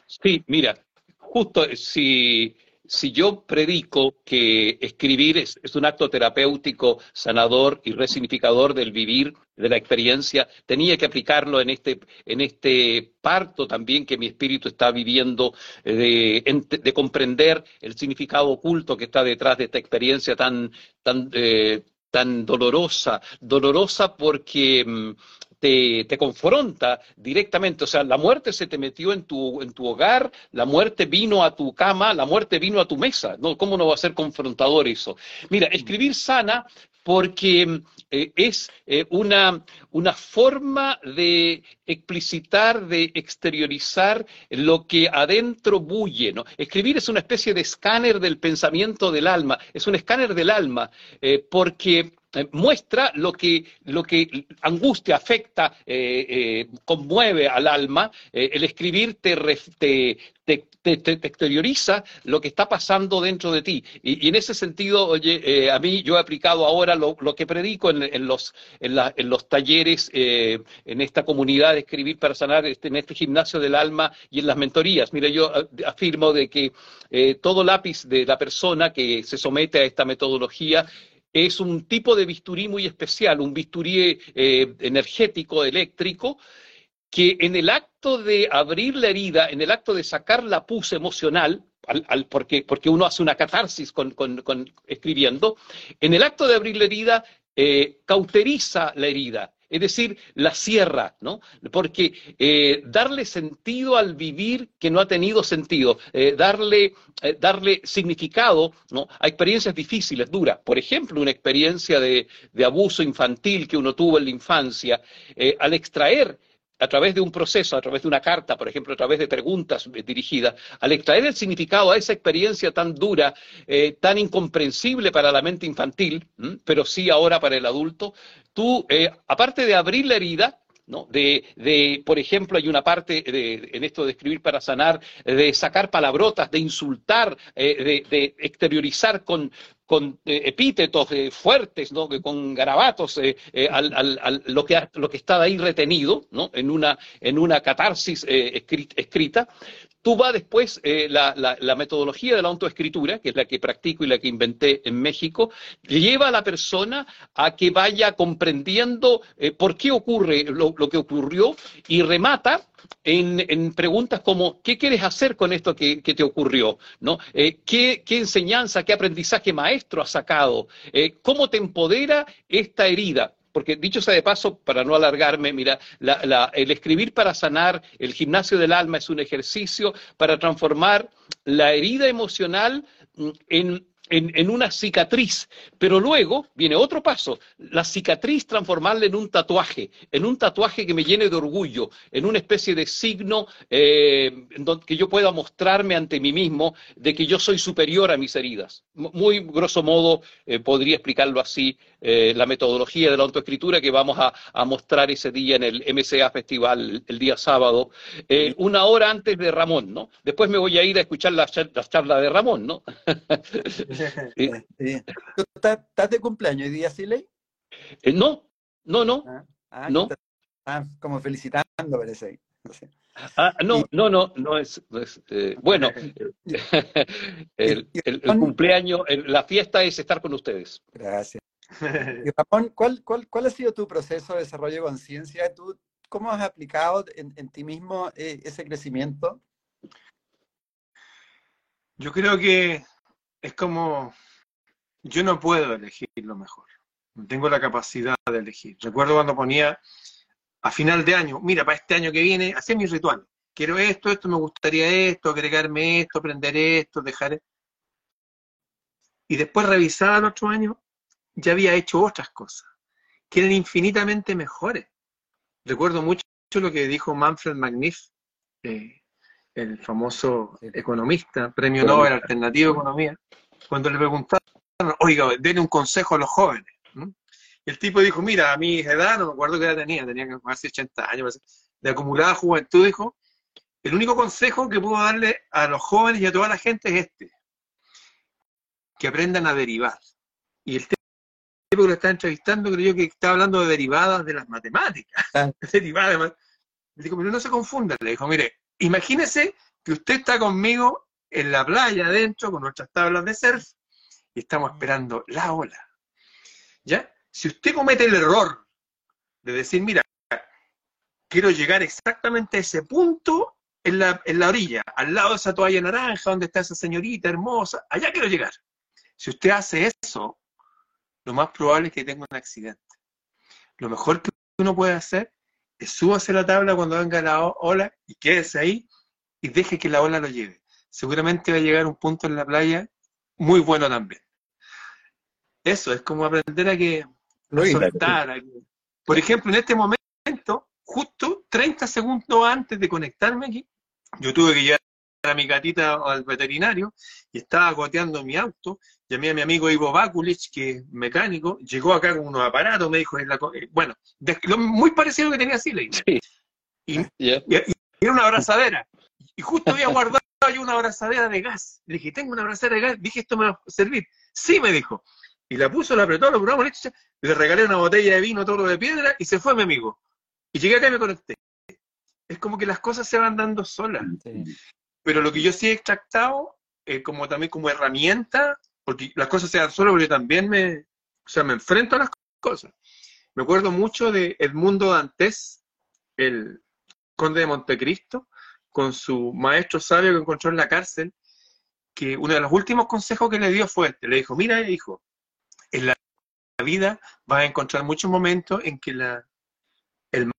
Sí, mira, justo si si yo predico que escribir es, un acto terapéutico, sanador y resignificador del vivir, de la experiencia, tenía que aplicarlo en este, en este parto también que mi espíritu está viviendo, eh, de, comprender el significado oculto que está detrás de esta experiencia tan, tan, eh, tan dolorosa, dolorosa porque mm, te, confronta directamente. O sea, la muerte se te metió en tu, en tu hogar, la muerte vino a tu cama, la muerte vino a tu mesa. ¿no? ¿Cómo no va a ser confrontador eso? Mira, escribir sana porque eh, es eh, una, una, forma de explicitar, de exteriorizar lo que adentro bulle. ¿no? Escribir es una especie de escáner del pensamiento del alma, es un escáner del alma, eh, porque eh, muestra lo que, lo que angustia, afecta, eh, eh, conmueve al alma. el escribir te, te, exterioriza lo que está pasando dentro de ti. Y, en ese sentido, oye, a mí yo he aplicado ahora lo, que predico en, los, en, los talleres, en esta comunidad de escribir para sanar, este, en este gimnasio del alma y en las mentorías. Mira, yo afirmo de que todo lápiz de la persona que se somete a esta metodología es un tipo de bisturí muy especial, un bisturí eh, energético, eléctrico, que en el acto de abrir la herida, en el acto de sacar la pus emocional, porque, porque, uno hace una catarsis con, escribiendo, en el acto de abrir la herida, eh, cauteriza la herida, es decir, la sierra, ¿no? Porque eh, darle sentido al vivir que no ha tenido sentido, eh, darle, eh, darle significado ¿no? a experiencias difíciles, duras. Por ejemplo, una experiencia de, de abuso infantil que uno tuvo en la infancia, al extraer a través de un proceso, a través de una carta, por ejemplo, a través de preguntas dirigidas, al extraer el significado a esa experiencia tan dura, eh, tan incomprensible para la mente infantil, pero sí ahora para el adulto, tú, eh, aparte de abrir la herida, ¿no? De, de, por ejemplo, hay una parte de, en esto de escribir para sanar, de sacar palabrotas, de insultar, eh, de, exteriorizar con, con eh, epítetos eh, fuertes, ¿no? con garabatos, eh, al, lo, que, lo está ahí retenido ¿no? en, una, en una catarsis escrita. Tú vas después, la, la, metodología de la autoescritura, que es la que practico y la que inventé en México, lleva a la persona a que vaya comprendiendo por qué ocurre lo, lo que ocurrió y remata en, preguntas como ¿qué quieres hacer con esto que, te ocurrió? ¿No? Eh, ¿qué, enseñanza, qué aprendizaje maestro has sacado? Eh, ¿Cómo te empodera esta herida? Porque dicho sea de paso, para no alargarme, mira, el escribir para sanar, el gimnasio del alma es un ejercicio para transformar la herida emocional mm, en, en, una cicatriz, pero luego viene otro paso, la cicatriz transformarla en un tatuaje, en un tatuaje que me llene de orgullo, en una especie de signo eh, que yo pueda mostrarme ante mí mismo de que yo soy superior a mis heridas. Muy grosso modo eh, podría explicarlo así eh, la metodología de la autoescritura que vamos a, mostrar ese día en el MCA Festival, el, día sábado, eh, una hora antes de Ramón, ¿no? Después me voy a ir a escuchar las charlas de Ramón, ¿no? [laughs] ¿Tú estás, de cumpleaños hoy día, Siley? Eh, no, no, no. Ah, ah no. Ah, como felicitando, parece. Ah, no, no, no, no es, bueno, [laughs] [laughs] el, cumpleaños, la fiesta es estar con ustedes. Gracias. [laughs] Y Ramón, ¿cuál, cuál, ha sido tu proceso de desarrollo de conciencia? ¿Tú cómo has aplicado en, ti mismo eh, ese crecimiento? Yo creo que es como, yo no puedo elegir lo mejor, no tengo la capacidad de elegir. Recuerdo cuando ponía a final de año, mira, para este año que viene, hacía mi ritual. Quiero esto, esto, me gustaría esto, agregarme esto, aprender esto, dejar... Y después revisaba el otro año ya había hecho otras cosas, que eran infinitamente mejores. Recuerdo mucho lo que dijo Manfred Magniff, eh, el famoso economista, premio Nobel Alternativo Economía, cuando le preguntaron, oiga, denle un consejo a los jóvenes. Y el tipo dijo, mira, a mi edad, no me acuerdo qué edad tenía, tenía casi 80 años, de acumulada juventud, dijo, el único consejo que puedo darle a los jóvenes y a toda la gente es este, que aprendan a derivar. Y el tipo que lo está entrevistando creo que está hablando de derivadas de las matemáticas. Ah. [laughs] derivadas. Le digo, pero no se confunda. Le dijo, mire, imagínese que usted está conmigo en la playa adentro con nuestras tablas de surf y estamos esperando la ola. ¿Ya? Si usted comete el error de decir, mira, quiero llegar exactamente a ese punto en la, en la orilla, al lado de esa toalla naranja, donde está esa señorita hermosa, allá quiero llegar. Si usted hace eso, lo más probable es que tenga un accidente. Lo mejor que uno puede hacer es súbase la tabla cuando venga la ola y quédese ahí y deje que la ola lo lleve. Seguramente va a llegar un punto en la playa muy bueno también. Eso es como aprender a que soltar. a que- Por ejemplo, en este momento, justo 30 segundos antes de conectarme aquí, yo tuve que llevar a mi gatita al veterinario y estaba goteando mi auto. Llamé a mi amigo Ivo Bakulich, que es mecánico, llegó acá con unos aparatos, me dijo, la eh, bueno, de- lo muy parecido a lo que tenía Siley. Sí. Y, Ya. y- y era una abrazadera. Y justo había guardado yo una abrazadera de gas. Le dije, tengo una abrazadera de gas. Dije, esto me va a servir. Sí, me dijo. Y la puso, la apretó, lo probamos, le regalé una botella de vino, todo de piedra, y se fue mi amigo. Y llegué acá y me conecté. Es como que las cosas se van dando solas. Sí. Pero lo que yo sí he extractado, eh, como también como herramienta, porque las cosas se dan solas, porque también me, o sea, me enfrento a las cosas. Me acuerdo mucho de Edmundo Dantes, el conde de Montecristo, con su maestro sabio que encontró en la cárcel, que uno de los últimos consejos que le dio fue este. Le dijo, mira, hijo, en la vida vas a encontrar muchos momentos en que la, el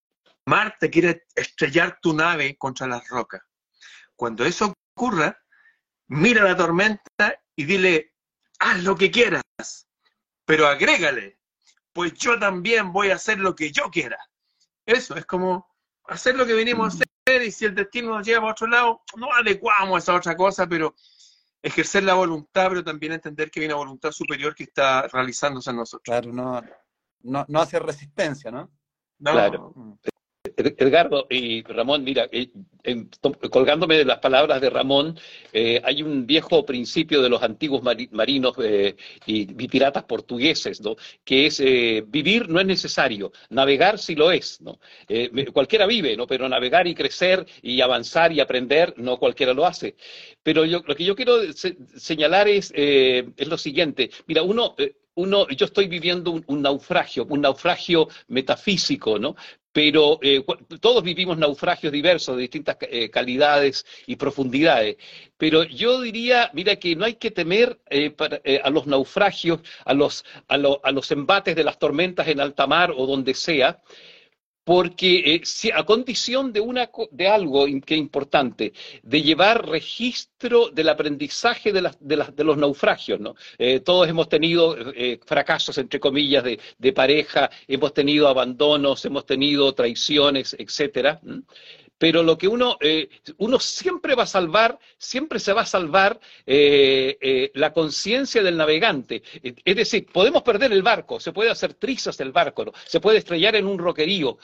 mar te quiere estrellar tu nave contra las rocas. Cuando eso ocurra, mira la tormenta y dile, haz lo que quieras, pero agrégale, pues yo también voy a hacer lo que yo quiera. Eso es como hacer lo que venimos a hacer y si el destino nos lleva a otro lado, no adecuamos a esa otra cosa, pero ejercer la voluntad, pero también entender que hay una voluntad superior que está realizándose en nosotros. Claro, no, no, no hace resistencia, ¿no? No, Claro. Ed- Edgardo y Ramón, mira, eh, colgándome de las palabras de Ramón, eh, hay un viejo principio de los antiguos mari- marinos eh, y, piratas portugueses, ¿no? Que es vivir no es necesario, navegar sí lo es, ¿no? Cualquiera vive, ¿no? Pero navegar y crecer y avanzar y aprender, no cualquiera lo hace. Pero yo, lo que yo quiero se- señalar es, es lo siguiente. Mira, uno, uno, yo estoy viviendo un naufragio, un naufragio metafísico, ¿no? Pero eh, todos vivimos naufragios diversos de distintas eh, calidades y profundidades. Pero yo diría, mira, que no hay que temer eh, eh, a los naufragios, a los, a, a los embates de las tormentas en alta mar o donde sea, porque eh, si- a condición de, una, de algo que es importante, de llevar registro del aprendizaje de, las- de, las- de los naufragios, ¿no? Eh, todos hemos tenido eh, fracasos, entre comillas, de, de pareja, hemos tenido abandonos, hemos tenido traiciones, etcétera. Pero lo que uno, eh, uno siempre va a salvar, siempre se va a salvar eh, eh, la conciencia del navegante. Es decir, podemos perder el barco, se puede hacer trizas el barco, se puede estrellar en un roquerío,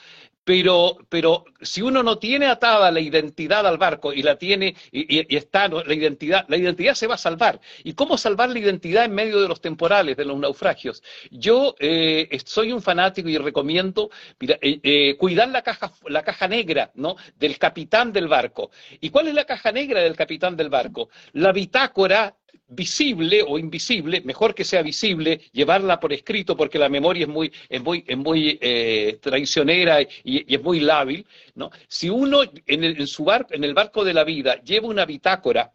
pero, pero si uno no tiene atada la identidad al barco y la tiene y, está la identidad, la identidad se va a salvar. ¿Y cómo salvar la identidad en medio de los temporales, de los naufragios? Yo eh, soy un fanático y recomiendo eh, eh, cuidar la caja, la caja negra ¿no? del capitán del barco. ¿Y cuál es la caja negra del capitán del barco? La bitácora visible o invisible, mejor que sea visible, llevarla por escrito porque la memoria es muy, es muy, es muy eh, traicionera y, es muy lábil, ¿no? Si uno en, el, en su barco, en el barco de la vida lleva una bitácora,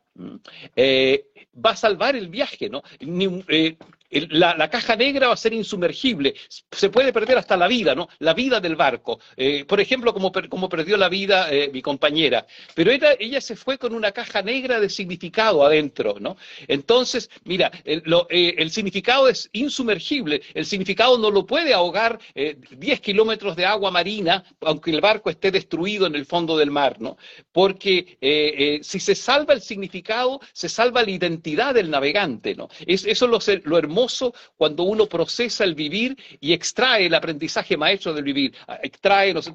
eh, va a salvar el viaje, ¿no? Eh, la, caja negra va a ser insumergible, se puede perder hasta la vida, ¿no? La vida del barco. Eh, por ejemplo, como, como perdió la vida eh, mi compañera. Pero ella se fue con una caja negra de significado adentro, ¿no? Entonces, mira, el, eh, significado es insumergible, el significado no lo puede ahogar eh, 10 kilómetros de agua marina, aunque el barco esté destruido en el fondo del mar, ¿no? Porque si se salva el significado, se salva la identidad del navegante, ¿no? Es, eso es lo, lo hermoso cuando uno procesa el vivir y extrae el aprendizaje maestro del vivir, extrae, ¿no sé,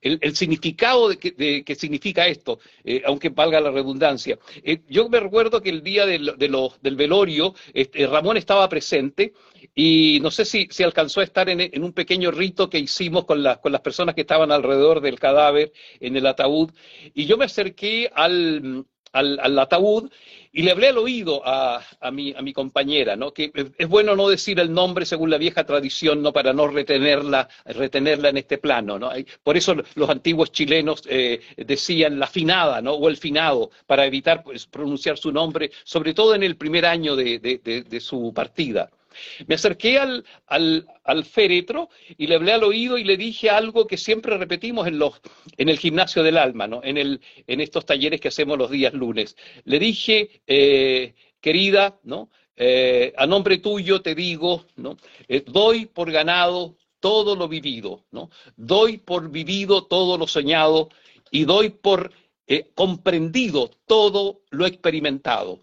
el, significado de que, significa esto, eh, aunque valga la redundancia. Eh, yo me recuerdo que el día del velorio, este, Ramón estaba presente y no sé si, alcanzó a estar en, un pequeño rito que hicimos con, con las personas que estaban alrededor del cadáver en el ataúd. Y yo me acerqué al, al, ataúd y le hablé al oído a, a, mi, a mi compañera, ¿no? que es bueno no decir el nombre según la vieja tradición, ¿no? para no retenerla, retenerla en este plano. ¿no? Por eso los antiguos chilenos eh, decían la finada ¿no? o el finado, para evitar pues, pronunciar su nombre, sobre todo en el primer año de, de su partida. Me acerqué al, féretro y le hablé al oído y le dije algo que siempre repetimos en, los, en el gimnasio del alma, ¿no? en, el, en estos talleres que hacemos los días lunes. Le dije, eh, querida, ¿no? Eh, a nombre tuyo te digo, ¿no? Eh, doy por ganado todo lo vivido, ¿no? doy por vivido todo lo soñado y doy por comprendido todo lo experimentado.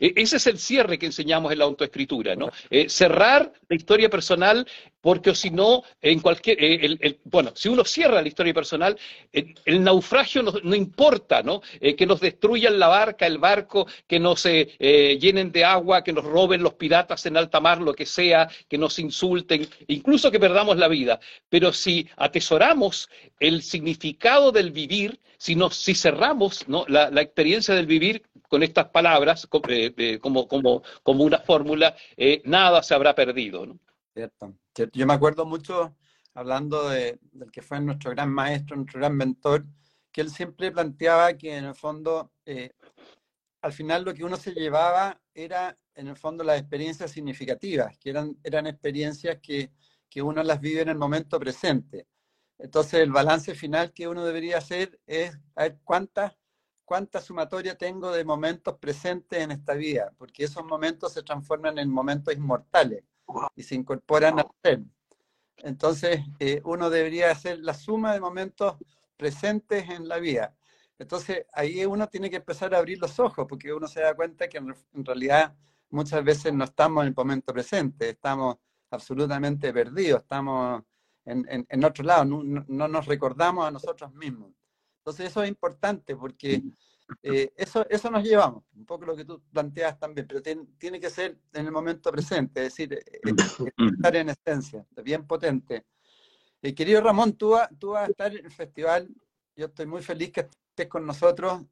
E, ese es el cierre que enseñamos en la autoescritura, ¿no? Eh, cerrar la historia personal, porque si no, en cualquier, eh, bueno, si uno cierra la historia personal, el naufragio no, importa, ¿no? Eh, que nos destruyan la barca, el barco, que nos llenen de agua, que nos roben los piratas en alta mar, lo que sea, que nos insulten, incluso que perdamos la vida. Pero si atesoramos el significado del vivir, si, nos, si cerramos la, experiencia del vivir con estas palabras, eh, eh, como, como, como una fórmula, eh, nada se habrá perdido. ¿no? Cierto, Yo me acuerdo mucho, hablando de, del que fue nuestro gran maestro, nuestro gran mentor, que él siempre planteaba que en el fondo, al final lo que uno se llevaba era, en el fondo, las experiencias significativas, que eran, eran experiencias que, que uno las vive en el momento presente. Entonces, el balance final que uno debería hacer es a ver cuántas cuánta sumatoria tengo de momentos presentes en esta vida, porque esos momentos se transforman en momentos inmortales y se incorporan al ser. Entonces, eh, uno debería hacer la suma de momentos presentes en la vida. Entonces, ahí uno tiene que empezar a abrir los ojos, porque uno se da cuenta que en, realidad muchas veces no estamos en el momento presente, estamos absolutamente perdidos, estamos en, otro lado, no nos recordamos a nosotros mismos. Entonces eso es importante porque eh, eso, eso nos llevamos, un poco lo que tú planteas también, pero tiene que ser en el momento presente, es decir, eh, eh, [clears throat] estar en esencia, bien potente. querido Ramón, tú, tú vas a estar en el festival, yo estoy muy feliz que estés con nosotros.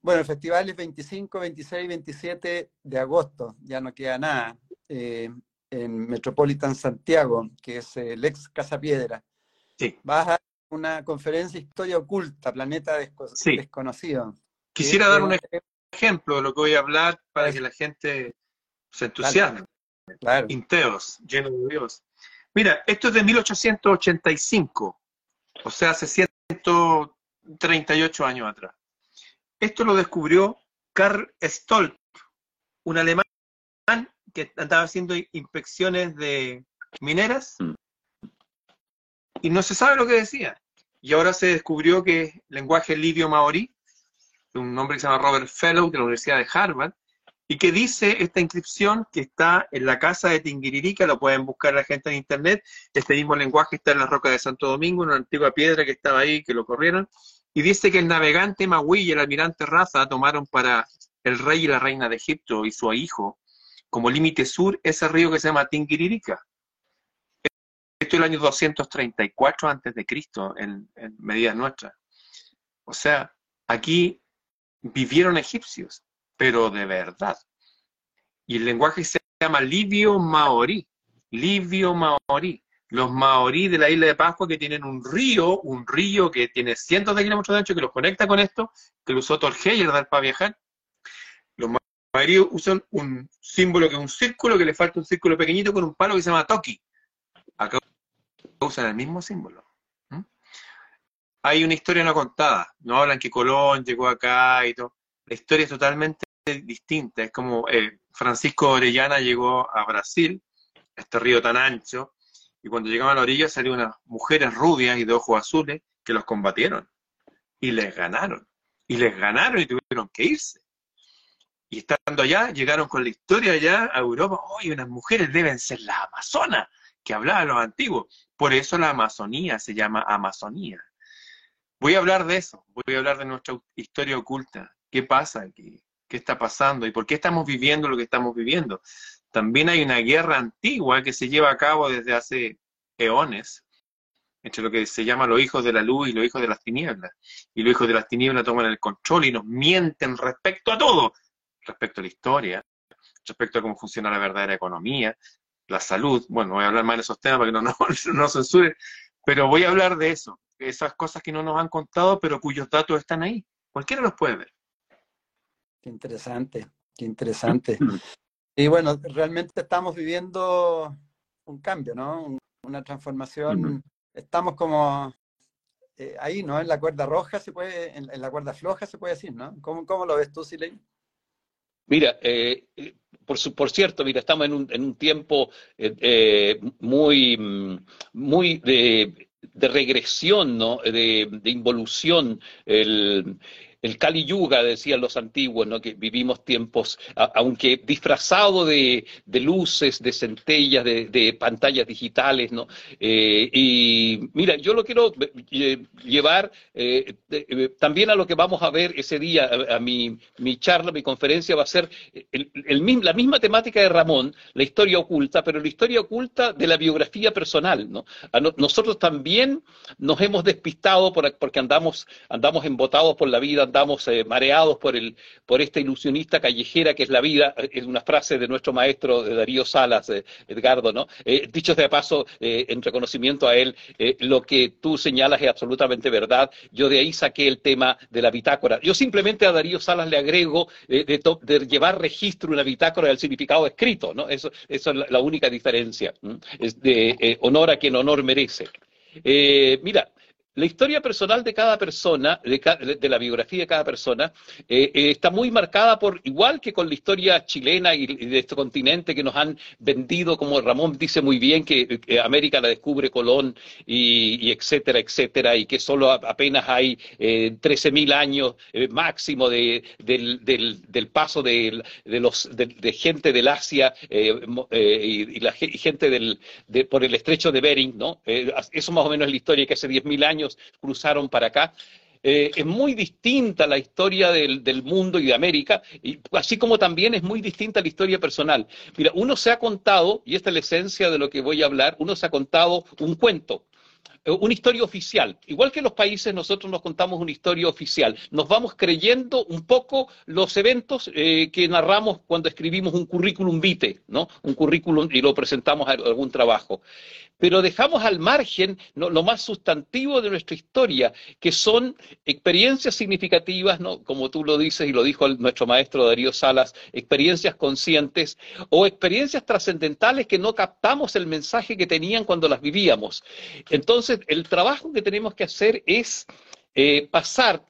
bueno, el festival es 25, 26, 27 de agosto, ya no queda nada, en Metropolitan Santiago, que es el ex Casa Piedra. Sí. Vas a una conferencia Historia Oculta, Planeta Desconocido. Quisiera dar un ejemplo de lo que voy a hablar para que la gente se entusiasme. Claro. Inteos, lleno de Dios. Mira, esto es de 1885, o sea, hace 138 años atrás. Esto lo descubrió Karl Stolp, un alemán que andaba haciendo inspecciones de mineras mm y no se sabe lo que decía. Y ahora se descubrió que es lenguaje lidio maorí, de un hombre que se llama Robert Fellow de la Universidad de Harvard, y que dice esta inscripción que está en la casa de Tinguiririca, lo pueden buscar la gente en internet, este mismo lenguaje está en la roca de Santo Domingo, una antigua piedra que estaba ahí, que lo corrieron, y dice que el navegante Maui y el almirante Raza tomaron para el rey y la reina de Egipto y su hijo como límite sur ese río que se llama Tinguiririca. Esto es el año 234 antes de Cristo, en, medidas nuestras. O sea, aquí vivieron egipcios, pero de verdad. Y el lenguaje se llama Livio Maorí. Livio Maorí. Los maorí de la isla de Pascua que tienen un río, un río que tiene cientos de kilómetros de ancho que los conecta con esto, que lo usó Torgeyer para viajar. Los maorí usan un símbolo que es un círculo, que le falta un círculo pequeñito con un palo que se llama Toki. Usan el mismo símbolo. Hay una historia no contada, no hablan que Colón llegó acá y todo. La historia es totalmente distinta, es como eh, Francisco Orellana llegó a Brasil, este río tan ancho, y cuando llegaban a la orilla salieron unas mujeres rubias y de ojos azules que los combatieron y les ganaron. Y les ganaron y tuvieron que irse. Y estando allá, llegaron con la historia allá a Europa, oye, unas mujeres deben ser las amazonas, que hablaban los antiguos. Por eso la Amazonía se llama Amazonía. Voy a hablar de eso, voy a hablar de nuestra historia oculta. ¿Qué pasa? ¿Qué, qué está pasando? ¿Y por qué estamos viviendo lo que estamos viviendo? También hay una guerra antigua que se lleva a cabo desde hace eones entre lo que se llama los hijos de la luz y los hijos de las tinieblas. Y los hijos de las tinieblas toman el control y nos mienten respecto a todo, respecto a la historia, respecto a cómo funciona la verdadera economía, la salud. Bueno, voy a hablar más de esos temas para que no [laughs] nos no, censure, pero voy a hablar de eso, esas cosas que no nos han contado, pero cuyos datos están ahí. Cualquiera los puede ver. Qué interesante, qué interesante. Y bueno, realmente estamos viviendo un cambio, ¿no? Una transformación. Estamos como eh, ahí, ¿no? En la cuerda roja se puede, en, la cuerda floja se puede decir, ¿no? ¿Cómo, cómo lo ves tú, Siley? Mira, eh, por, por, cierto, mira, estamos en un, en un tiempo eh, muy, muy de, de regresión, ¿no? de, de involución. El Kali Yuga, decían los antiguos, ¿no? que vivimos tiempos, aunque disfrazado de, luces, de centellas, de, pantallas digitales, ¿no? Eh, y mira, yo lo quiero eh, llevar eh, también a lo que vamos a ver ese día, a, mi, charla, mi conferencia va a ser la misma temática de Ramón, la historia oculta, pero la historia oculta de la biografía personal, ¿no? nosotros también nos hemos despistado porque andamos, andamos embotados por la vida, estamos eh, mareados por, el, por esta ilusionista callejera que es la vida, es una frase de nuestro maestro de Darío Salas, eh, Edgardo, ¿no? Eh, dicho de paso, en reconocimiento a él, lo que tú señalas es absolutamente verdad. Yo de ahí saqué el tema de la bitácora. Yo simplemente a Darío Salas le agrego de, llevar registro una bitácora del significado escrito, ¿no? Eso, eso es la, única diferencia. Es de honor a quien honor merece. mira, la historia personal de cada persona, de, la biografía de cada persona, eh, eh, está muy marcada por, igual que con la historia chilena y, de este continente que nos han vendido, como Ramón dice muy bien, que, América la descubre Colón y, etcétera, etcétera, y que solo apenas hay eh, 13.000 años eh, máximo de, del, paso de, los, de, gente del Asia y, la gente del, por el estrecho de Bering, ¿no? eso más o menos es la historia que hace 10.000 años cruzaron para acá. Eh, es muy distinta la historia del, mundo y de América, y así como también es muy distinta la historia personal. Mira, uno se ha contado, y esta es la esencia de lo que voy a hablar, uno se ha contado un cuento, una historia oficial. Igual que los países, nosotros nos contamos una historia oficial. Nos vamos creyendo un poco los eventos eh, que narramos cuando escribimos un currículum vitae, ¿no? Un currículum y lo presentamos a algún trabajo pero dejamos al margen lo más sustantivo de nuestra historia, que son experiencias significativas, ¿no? como tú lo dices y lo dijo nuestro maestro Darío Salas, experiencias conscientes o experiencias trascendentales que no captamos el mensaje que tenían cuando las vivíamos. Entonces, el trabajo que tenemos que hacer es eh, pasar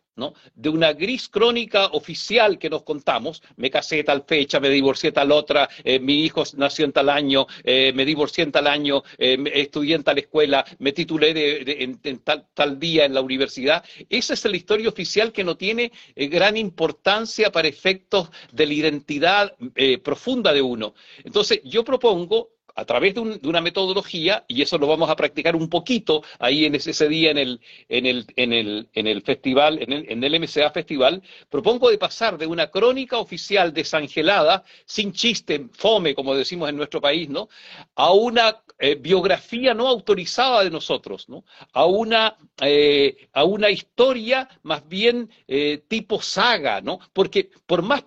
de una gris crónica oficial que nos contamos, me casé tal fecha, me divorcié tal otra, eh, mi hijo nació en tal año, eh, me divorcié en tal año, estudié en tal escuela, me titulé en, tal, tal, día en la universidad. Esa es la historia oficial que no tiene gran importancia para efectos de la identidad profunda de uno. Entonces, yo propongo a través de, una metodología, y eso lo vamos a practicar un poquito ahí en ese, día en el, en el, en el, en el festival, en el, en el MCA Festival, propongo de pasar de una crónica oficial desangelada, sin chiste, fome, como decimos en nuestro país, ¿no? A una eh, biografía no autorizada de nosotros, ¿no? A una, eh, a una historia más bien eh, tipo saga, ¿no? Porque por más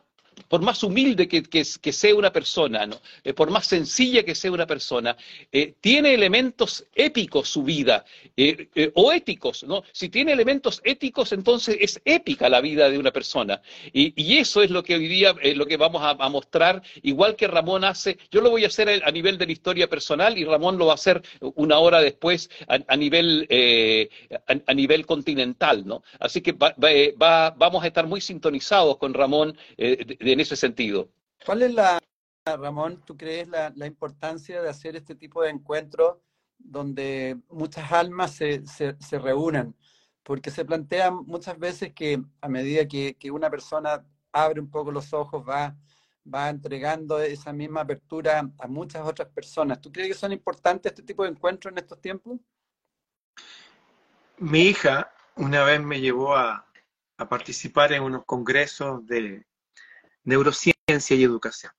por más humilde que, sea una persona, ¿no? Eh, por más sencilla que sea una persona, eh, tiene elementos épicos su vida, eh, o éticos, ¿no? Si tiene elementos éticos, entonces es épica la vida de una persona. Y, eso es lo que hoy día, lo que vamos a, mostrar, igual que Ramón hace, yo lo voy a hacer a nivel de la historia personal y Ramón lo va a hacer una hora después a, nivel, a, nivel continental, ¿no? Así que vamos a estar muy sintonizados con Ramón en ese sentido. ¿Cuál es la, Ramón, tú crees la, importancia de hacer este tipo de encuentros donde muchas almas se, se, reúnan? Porque se plantea muchas veces que a medida que, una persona abre un poco los ojos, va, va entregando esa misma apertura a muchas otras personas. ¿Tú crees que son importantes este tipo de encuentros en estos tiempos? Mi hija una vez me llevó a, a participar en unos congresos de neurociencia y educación.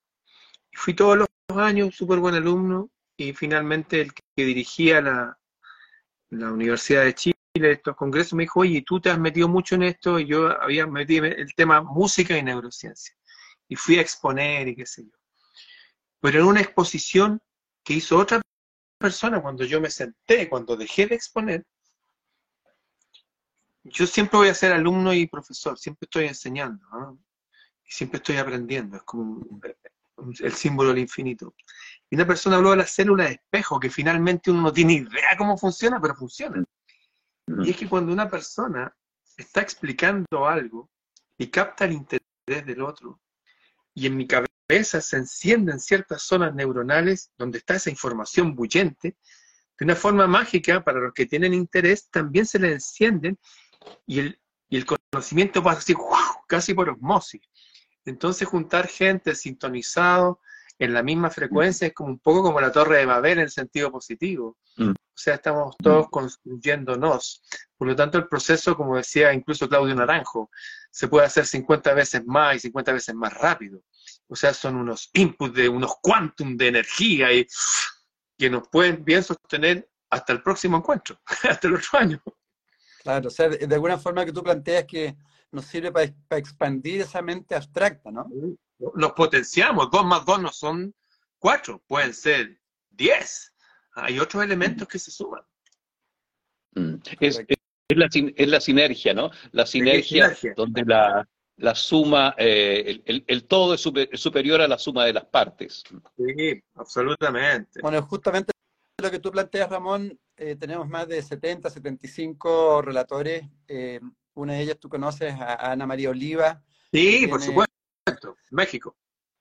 Fui todos los años súper buen alumno y finalmente el que dirigía la, la Universidad de Chile, estos congresos, me dijo, oye, tú te has metido mucho en esto, y yo había metido el tema música y neurociencia. Y fui a exponer y qué sé yo. Pero en una exposición que hizo otra persona, cuando yo me senté, cuando dejé de exponer, yo siempre voy a ser alumno y profesor, siempre estoy enseñando, y siempre estoy aprendiendo, es como el símbolo del infinito. Y una persona habló de las células de espejo, que finalmente uno no tiene idea cómo funciona, pero funciona. Y es que cuando una persona está explicando algo y capta el interés del otro, y en mi cabeza se encienden ciertas zonas neuronales donde está esa información bullente, de una forma mágica, para los que tienen interés, también se le encienden y el, y el conocimiento pasa así, casi por osmosis. Entonces juntar gente sintonizado, en la misma frecuencia, es como un poco como la torre de Babel en el sentido positivo. Mm. O sea, estamos todos construyéndonos. Por lo tanto, el proceso, como decía incluso Claudio Naranjo, se puede hacer 50 veces más y 50 veces más rápido. O sea, son unos inputs de unos quantum de energía y que nos pueden bien sostener hasta el próximo encuentro, [laughs] hasta el otro año. Claro, o sea, de alguna forma que tú planteas que nos sirve para, expandir esa mente abstracta, ¿no? los potenciamos. Dos más dos no son cuatro, pueden ser diez. Hay otros elementos que se suman. Mm. Es, la, es, la, sinergia, ¿no? La sinergia, donde la, la suma, eh, el, el, todo es, superior a la suma de las partes. Sí, absolutamente. Bueno, justamente lo que tú planteas, Ramón, eh, tenemos más de 70, 75 relatores. Eh, una de ellas tú conoces a Ana María Oliva. Sí, por supuesto. México.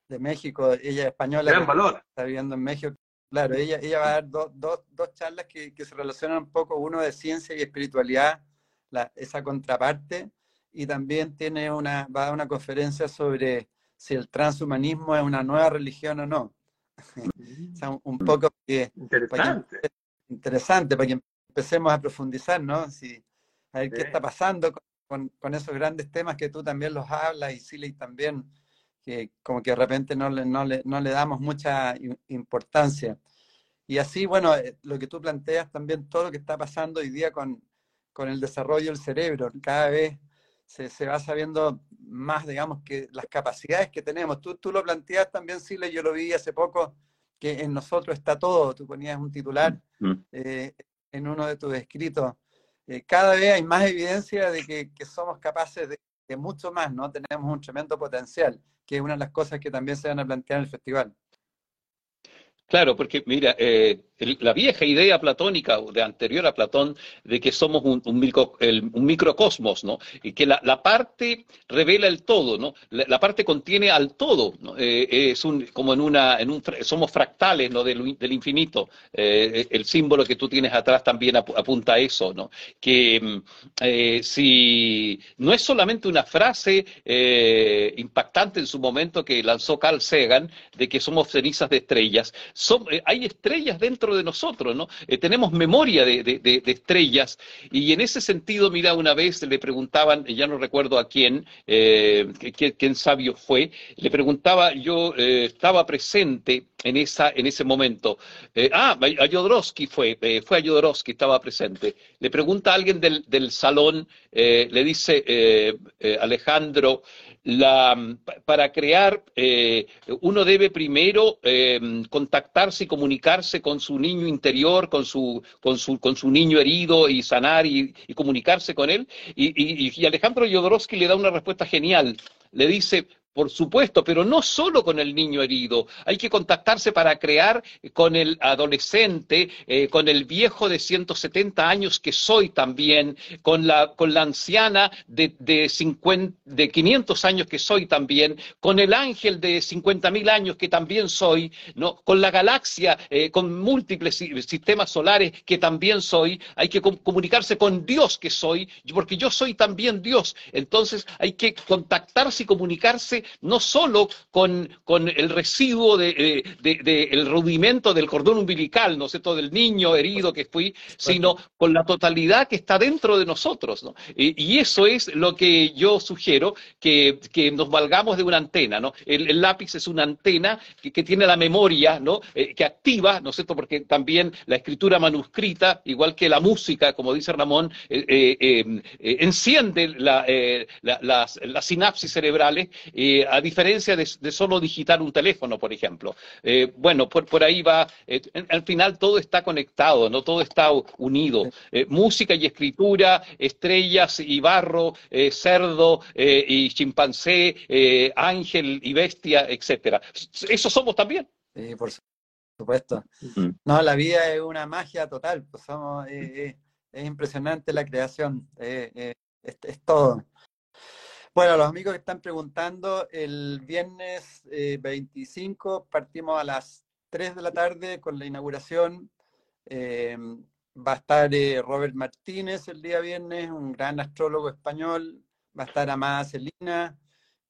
De México, ella es española. Gran valor. Está viviendo en México. Claro, ella, ella va a dar dos, dos, dos charlas que, que, se relacionan un poco, uno de ciencia y espiritualidad, la, esa contraparte, y también tiene una, va a dar una conferencia sobre si el transhumanismo es una nueva religión o no. [laughs] o sea, un, poco que, interesante. Para que, interesante, para que empecemos a profundizar, ¿no? Si, a ver qué está pasando con, con, esos grandes temas que tú también los hablas y Siley también que como que de repente no le, no le, no le damos mucha importancia. Y así, bueno, eh, lo que tú planteas también, todo lo que está pasando hoy día con, con el desarrollo del cerebro, cada vez se, se, va sabiendo más, digamos, que las capacidades que tenemos. Tú, tú lo planteas también, Sile, yo lo vi hace poco, que en nosotros está todo. Tú ponías un titular eh, en uno de tus escritos. Eh, cada vez hay más evidencia de que, somos capaces de, de mucho más, ¿no? Tenemos un tremendo potencial que es una de las cosas que también se van a plantear en el festival. Claro, porque mira, eh, la vieja idea platónica, de anterior a Platón, de que somos un, un, microcosmos, ¿no? Y que la, parte revela el todo, ¿no? La, parte contiene al todo. Eh, es un, como en una, en un, somos fractales, ¿no? Del, infinito. Eh, el símbolo que tú tienes atrás también apunta a eso, ¿no? Que mm, si no es solamente una frase impactante en su momento que lanzó Carl Sagan, de que somos cenizas de estrellas, hay estrellas dentro de nosotros, ¿no? Eh, tenemos memoria de, estrellas y en ese sentido, mira, una vez le preguntaban, ya no recuerdo a quién, eh, quién, sabio fue, le preguntaba, yo eh, estaba presente en, esa, en ese momento. ah, a Jodorowsky fue, fue a Jodorowsky, estaba presente. Le pregunta a alguien del, del salón, le dice, Alejandro, la, para crear, eh, uno debe primero eh, contactarse y comunicarse con su niño interior, con su, con su, con su niño herido y sanar y, comunicarse con él. Y, y, y Alejandro Jodorowsky le da una respuesta genial. Le dice, por supuesto, pero no solo con el niño herido. Hay que contactarse para crear con el adolescente, eh, con el viejo de 170 años que soy también, con la, con la anciana de, de, 50, de 500 años que soy también, con el ángel de 50.000 años que también soy, ¿no? con la galaxia, eh, con múltiples sistemas solares que también soy. Hay que comunicarse con Dios que soy, porque yo soy también Dios. Entonces hay que contactarse y comunicarse no solo con, el residuo del de, rudimento del cordón umbilical, ¿no sé, todo del niño herido que fui, sino con la totalidad que está dentro de nosotros. ¿no? Y, eso es lo que yo sugiero, que, nos valgamos de una antena. ¿no? El, lápiz es una antena que, tiene la memoria, ¿no? Eh, que activa, ¿no es cierto? Porque también la escritura manuscrita, igual que la música, como dice Ramón, eh, eh, enciende las, las sinapsis cerebrales a diferencia de, solo digitar un teléfono, por ejemplo. Eh, bueno, por, ahí va, eh, al final todo está conectado, ¿no? Todo está unido. Eh, música y escritura, estrellas y barro, cerdo y chimpancé, ángel y bestia, etcétera. Eso somos también. Sí, por supuesto. No, la vida es una magia total. Pues somos, es impresionante la creación. es, todo. Bueno, los amigos que están preguntando, el viernes 25 eh, partimos a las 3 de la tarde con la inauguración. Eh, va a estar eh, Robert Martínez el día viernes, un gran astrólogo español. Va a estar Amada Celina,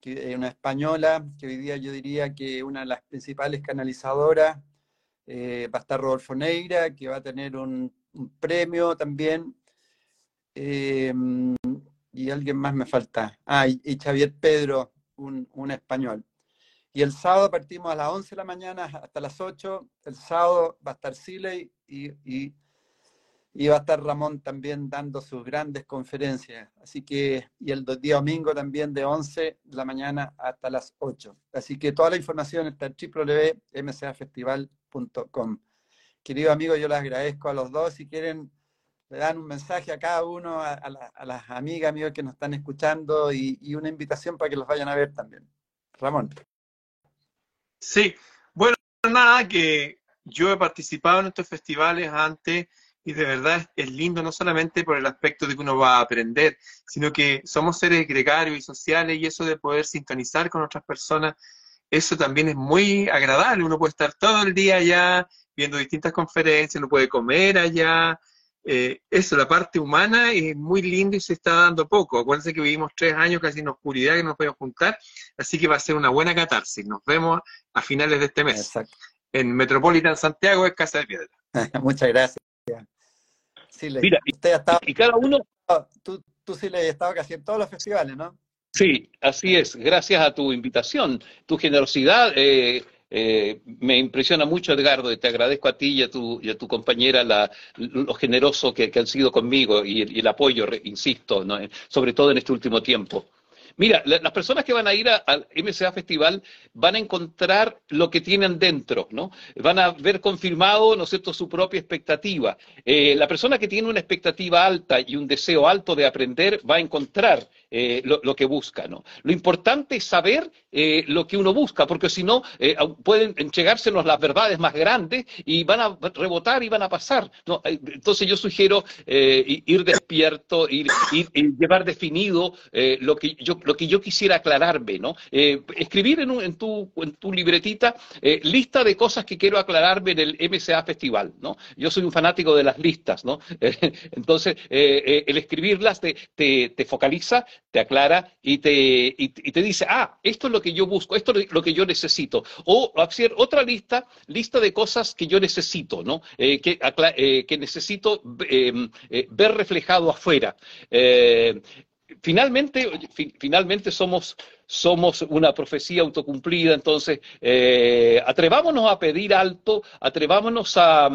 que una española, que hoy día yo diría que una de las principales canalizadoras. va a estar Rodolfo Neira, que va a tener un premio también y alguien más me falta. Ah, y, Xavier Pedro, un, español. Y el sábado partimos a las 11 de la mañana hasta las 8. El sábado va a estar Siley y, y, va a estar Ramón también dando sus grandes conferencias. Así que, y el día domingo también de 11 de la mañana hasta las 8. Así que toda la información está en www.mcafestival.com. Querido amigo, yo les agradezco a los dos. Si quieren le dan un mensaje a cada uno, a, las amigas, amigos que nos están escuchando y, una invitación para que los vayan a ver también. Ramón. Sí, bueno, nada, que yo he participado en estos festivales antes y de verdad es lindo no solamente por el aspecto de que uno va a aprender, sino que somos seres gregarios y sociales y eso de poder sintonizar con otras personas, eso también es muy agradable. Uno puede estar todo el día allá viendo distintas conferencias, uno puede comer allá, eh, eso, la parte humana es muy linda y se está dando poco. Acuérdense que vivimos tres años casi en oscuridad que no nos podemos juntar, así que va a ser una buena catarsis. Nos vemos a finales de este mes. En Metropolitan Santiago es Casa de Piedra. [laughs] Muchas gracias. Sí, Mira, usted ha estado, y cada uno... Tú, tú sí le has estado casi en todos los festivales, ¿no? Sí, así es. Gracias a tu invitación, tu generosidad. Eh, eh, me impresiona mucho, Edgardo, y te agradezco a ti y a tu, y a tu compañera la, lo generoso que, han sido conmigo y el, apoyo, insisto, sobre todo en este último tiempo. Mira, las personas que van a ir al MCA Festival van a encontrar lo que tienen dentro, ¿no? Van a ver confirmado, ¿no es cierto?, su propia expectativa. Eh, la persona que tiene una expectativa alta y un deseo alto de aprender va a encontrar eh, lo, que busca, ¿no? Lo importante es saber eh, lo que uno busca, porque si no, pueden llegársenos las verdades más grandes y van a rebotar y van a pasar, ¿no? Entonces yo sugiero ir despierto, ir, llevar definido lo que yo lo que yo quisiera aclararme, ¿no? Eh, escribir en, tu, libretita eh, lista de cosas que quiero aclararme en el MCA Festival, ¿no? Yo soy un fanático de las listas, ¿no? [laughs] entonces, eh, el escribirlas te, focaliza, te aclara y te, te dice, ah, esto es lo que yo busco, esto es lo que yo necesito. O hacer otra lista, lista de cosas que yo necesito, ¿no? que necesito ver reflejado afuera finalmente, finalmente somos, somos una profecía autocumplida, entonces eh, atrevámonos a pedir alto, atrevámonos a,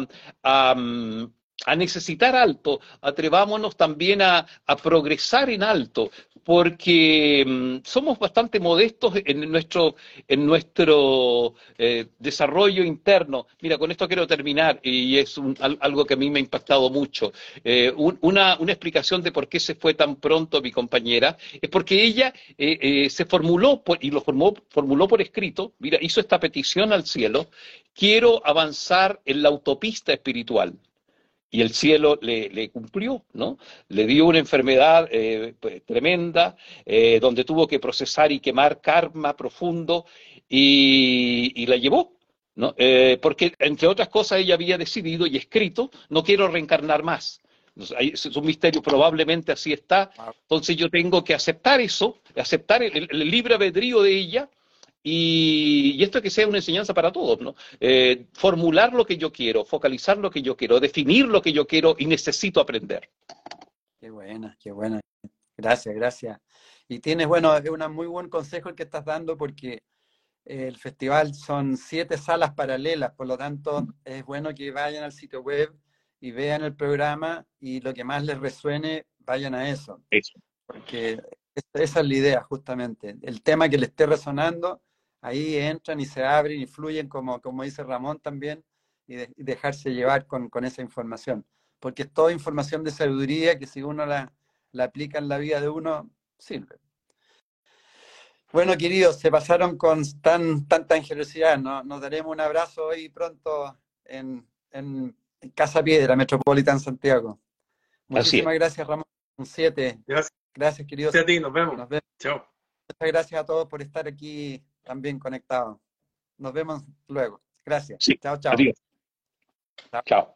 a necesitar alto, atrevámonos también a, progresar en alto. Porque mm, somos bastante modestos en nuestro, en nuestro eh, desarrollo interno. Mira, con esto quiero terminar y es algo que a mí me ha impactado mucho. Eh, una, una, explicación de por qué se fue tan pronto mi compañera es porque ella eh, se formuló y lo formó, formuló por escrito, mira, hizo esta petición al cielo, quiero avanzar en la autopista espiritual y el cielo le, cumplió, ¿no? Le dio una enfermedad eh, pues, tremenda, eh, donde tuvo que procesar y quemar karma profundo y, la llevó, ¿no? Eh, porque, entre otras cosas, ella había decidido y escrito, no quiero reencarnar más. Es un misterio, probablemente así está. Entonces yo tengo que aceptar eso, aceptar el, el libre albedrío de ella, y, esto es que sea una enseñanza para todos, ¿no? Eh, formular lo que yo quiero, focalizar lo que yo quiero, definir lo que yo quiero y necesito aprender. Qué buena, qué buena. Gracias, gracias. Y tienes, bueno, es un muy buen consejo el que estás dando porque el festival son siete salas paralelas, por lo tanto es bueno que vayan al sitio web y vean el programa y lo que más les resuene, vayan a eso. Eso. Porque esa es la idea, justamente. El tema que le esté resonando, ahí entran y se abren y fluyen, como, como dice Ramón también, y, dejarse llevar con, esa información. Porque es toda información de sabiduría que si uno la, aplica en la vida de uno, sirve. Bueno, queridos, se pasaron con tan, tanta generosidad. ¿no? Nos daremos un abrazo hoy pronto en, Casa Piedra, Metropolitan Santiago. Muchísimas gracias, Ramón. Un 7. Gracias. Gracias, queridos. Gracias a ti, nos vemos. Nos vemos. Chao. Muchas gracias a todos por estar aquí también conectado. Nos vemos luego. Gracias. Sí. Chao, chao. Adiós. chao. chao.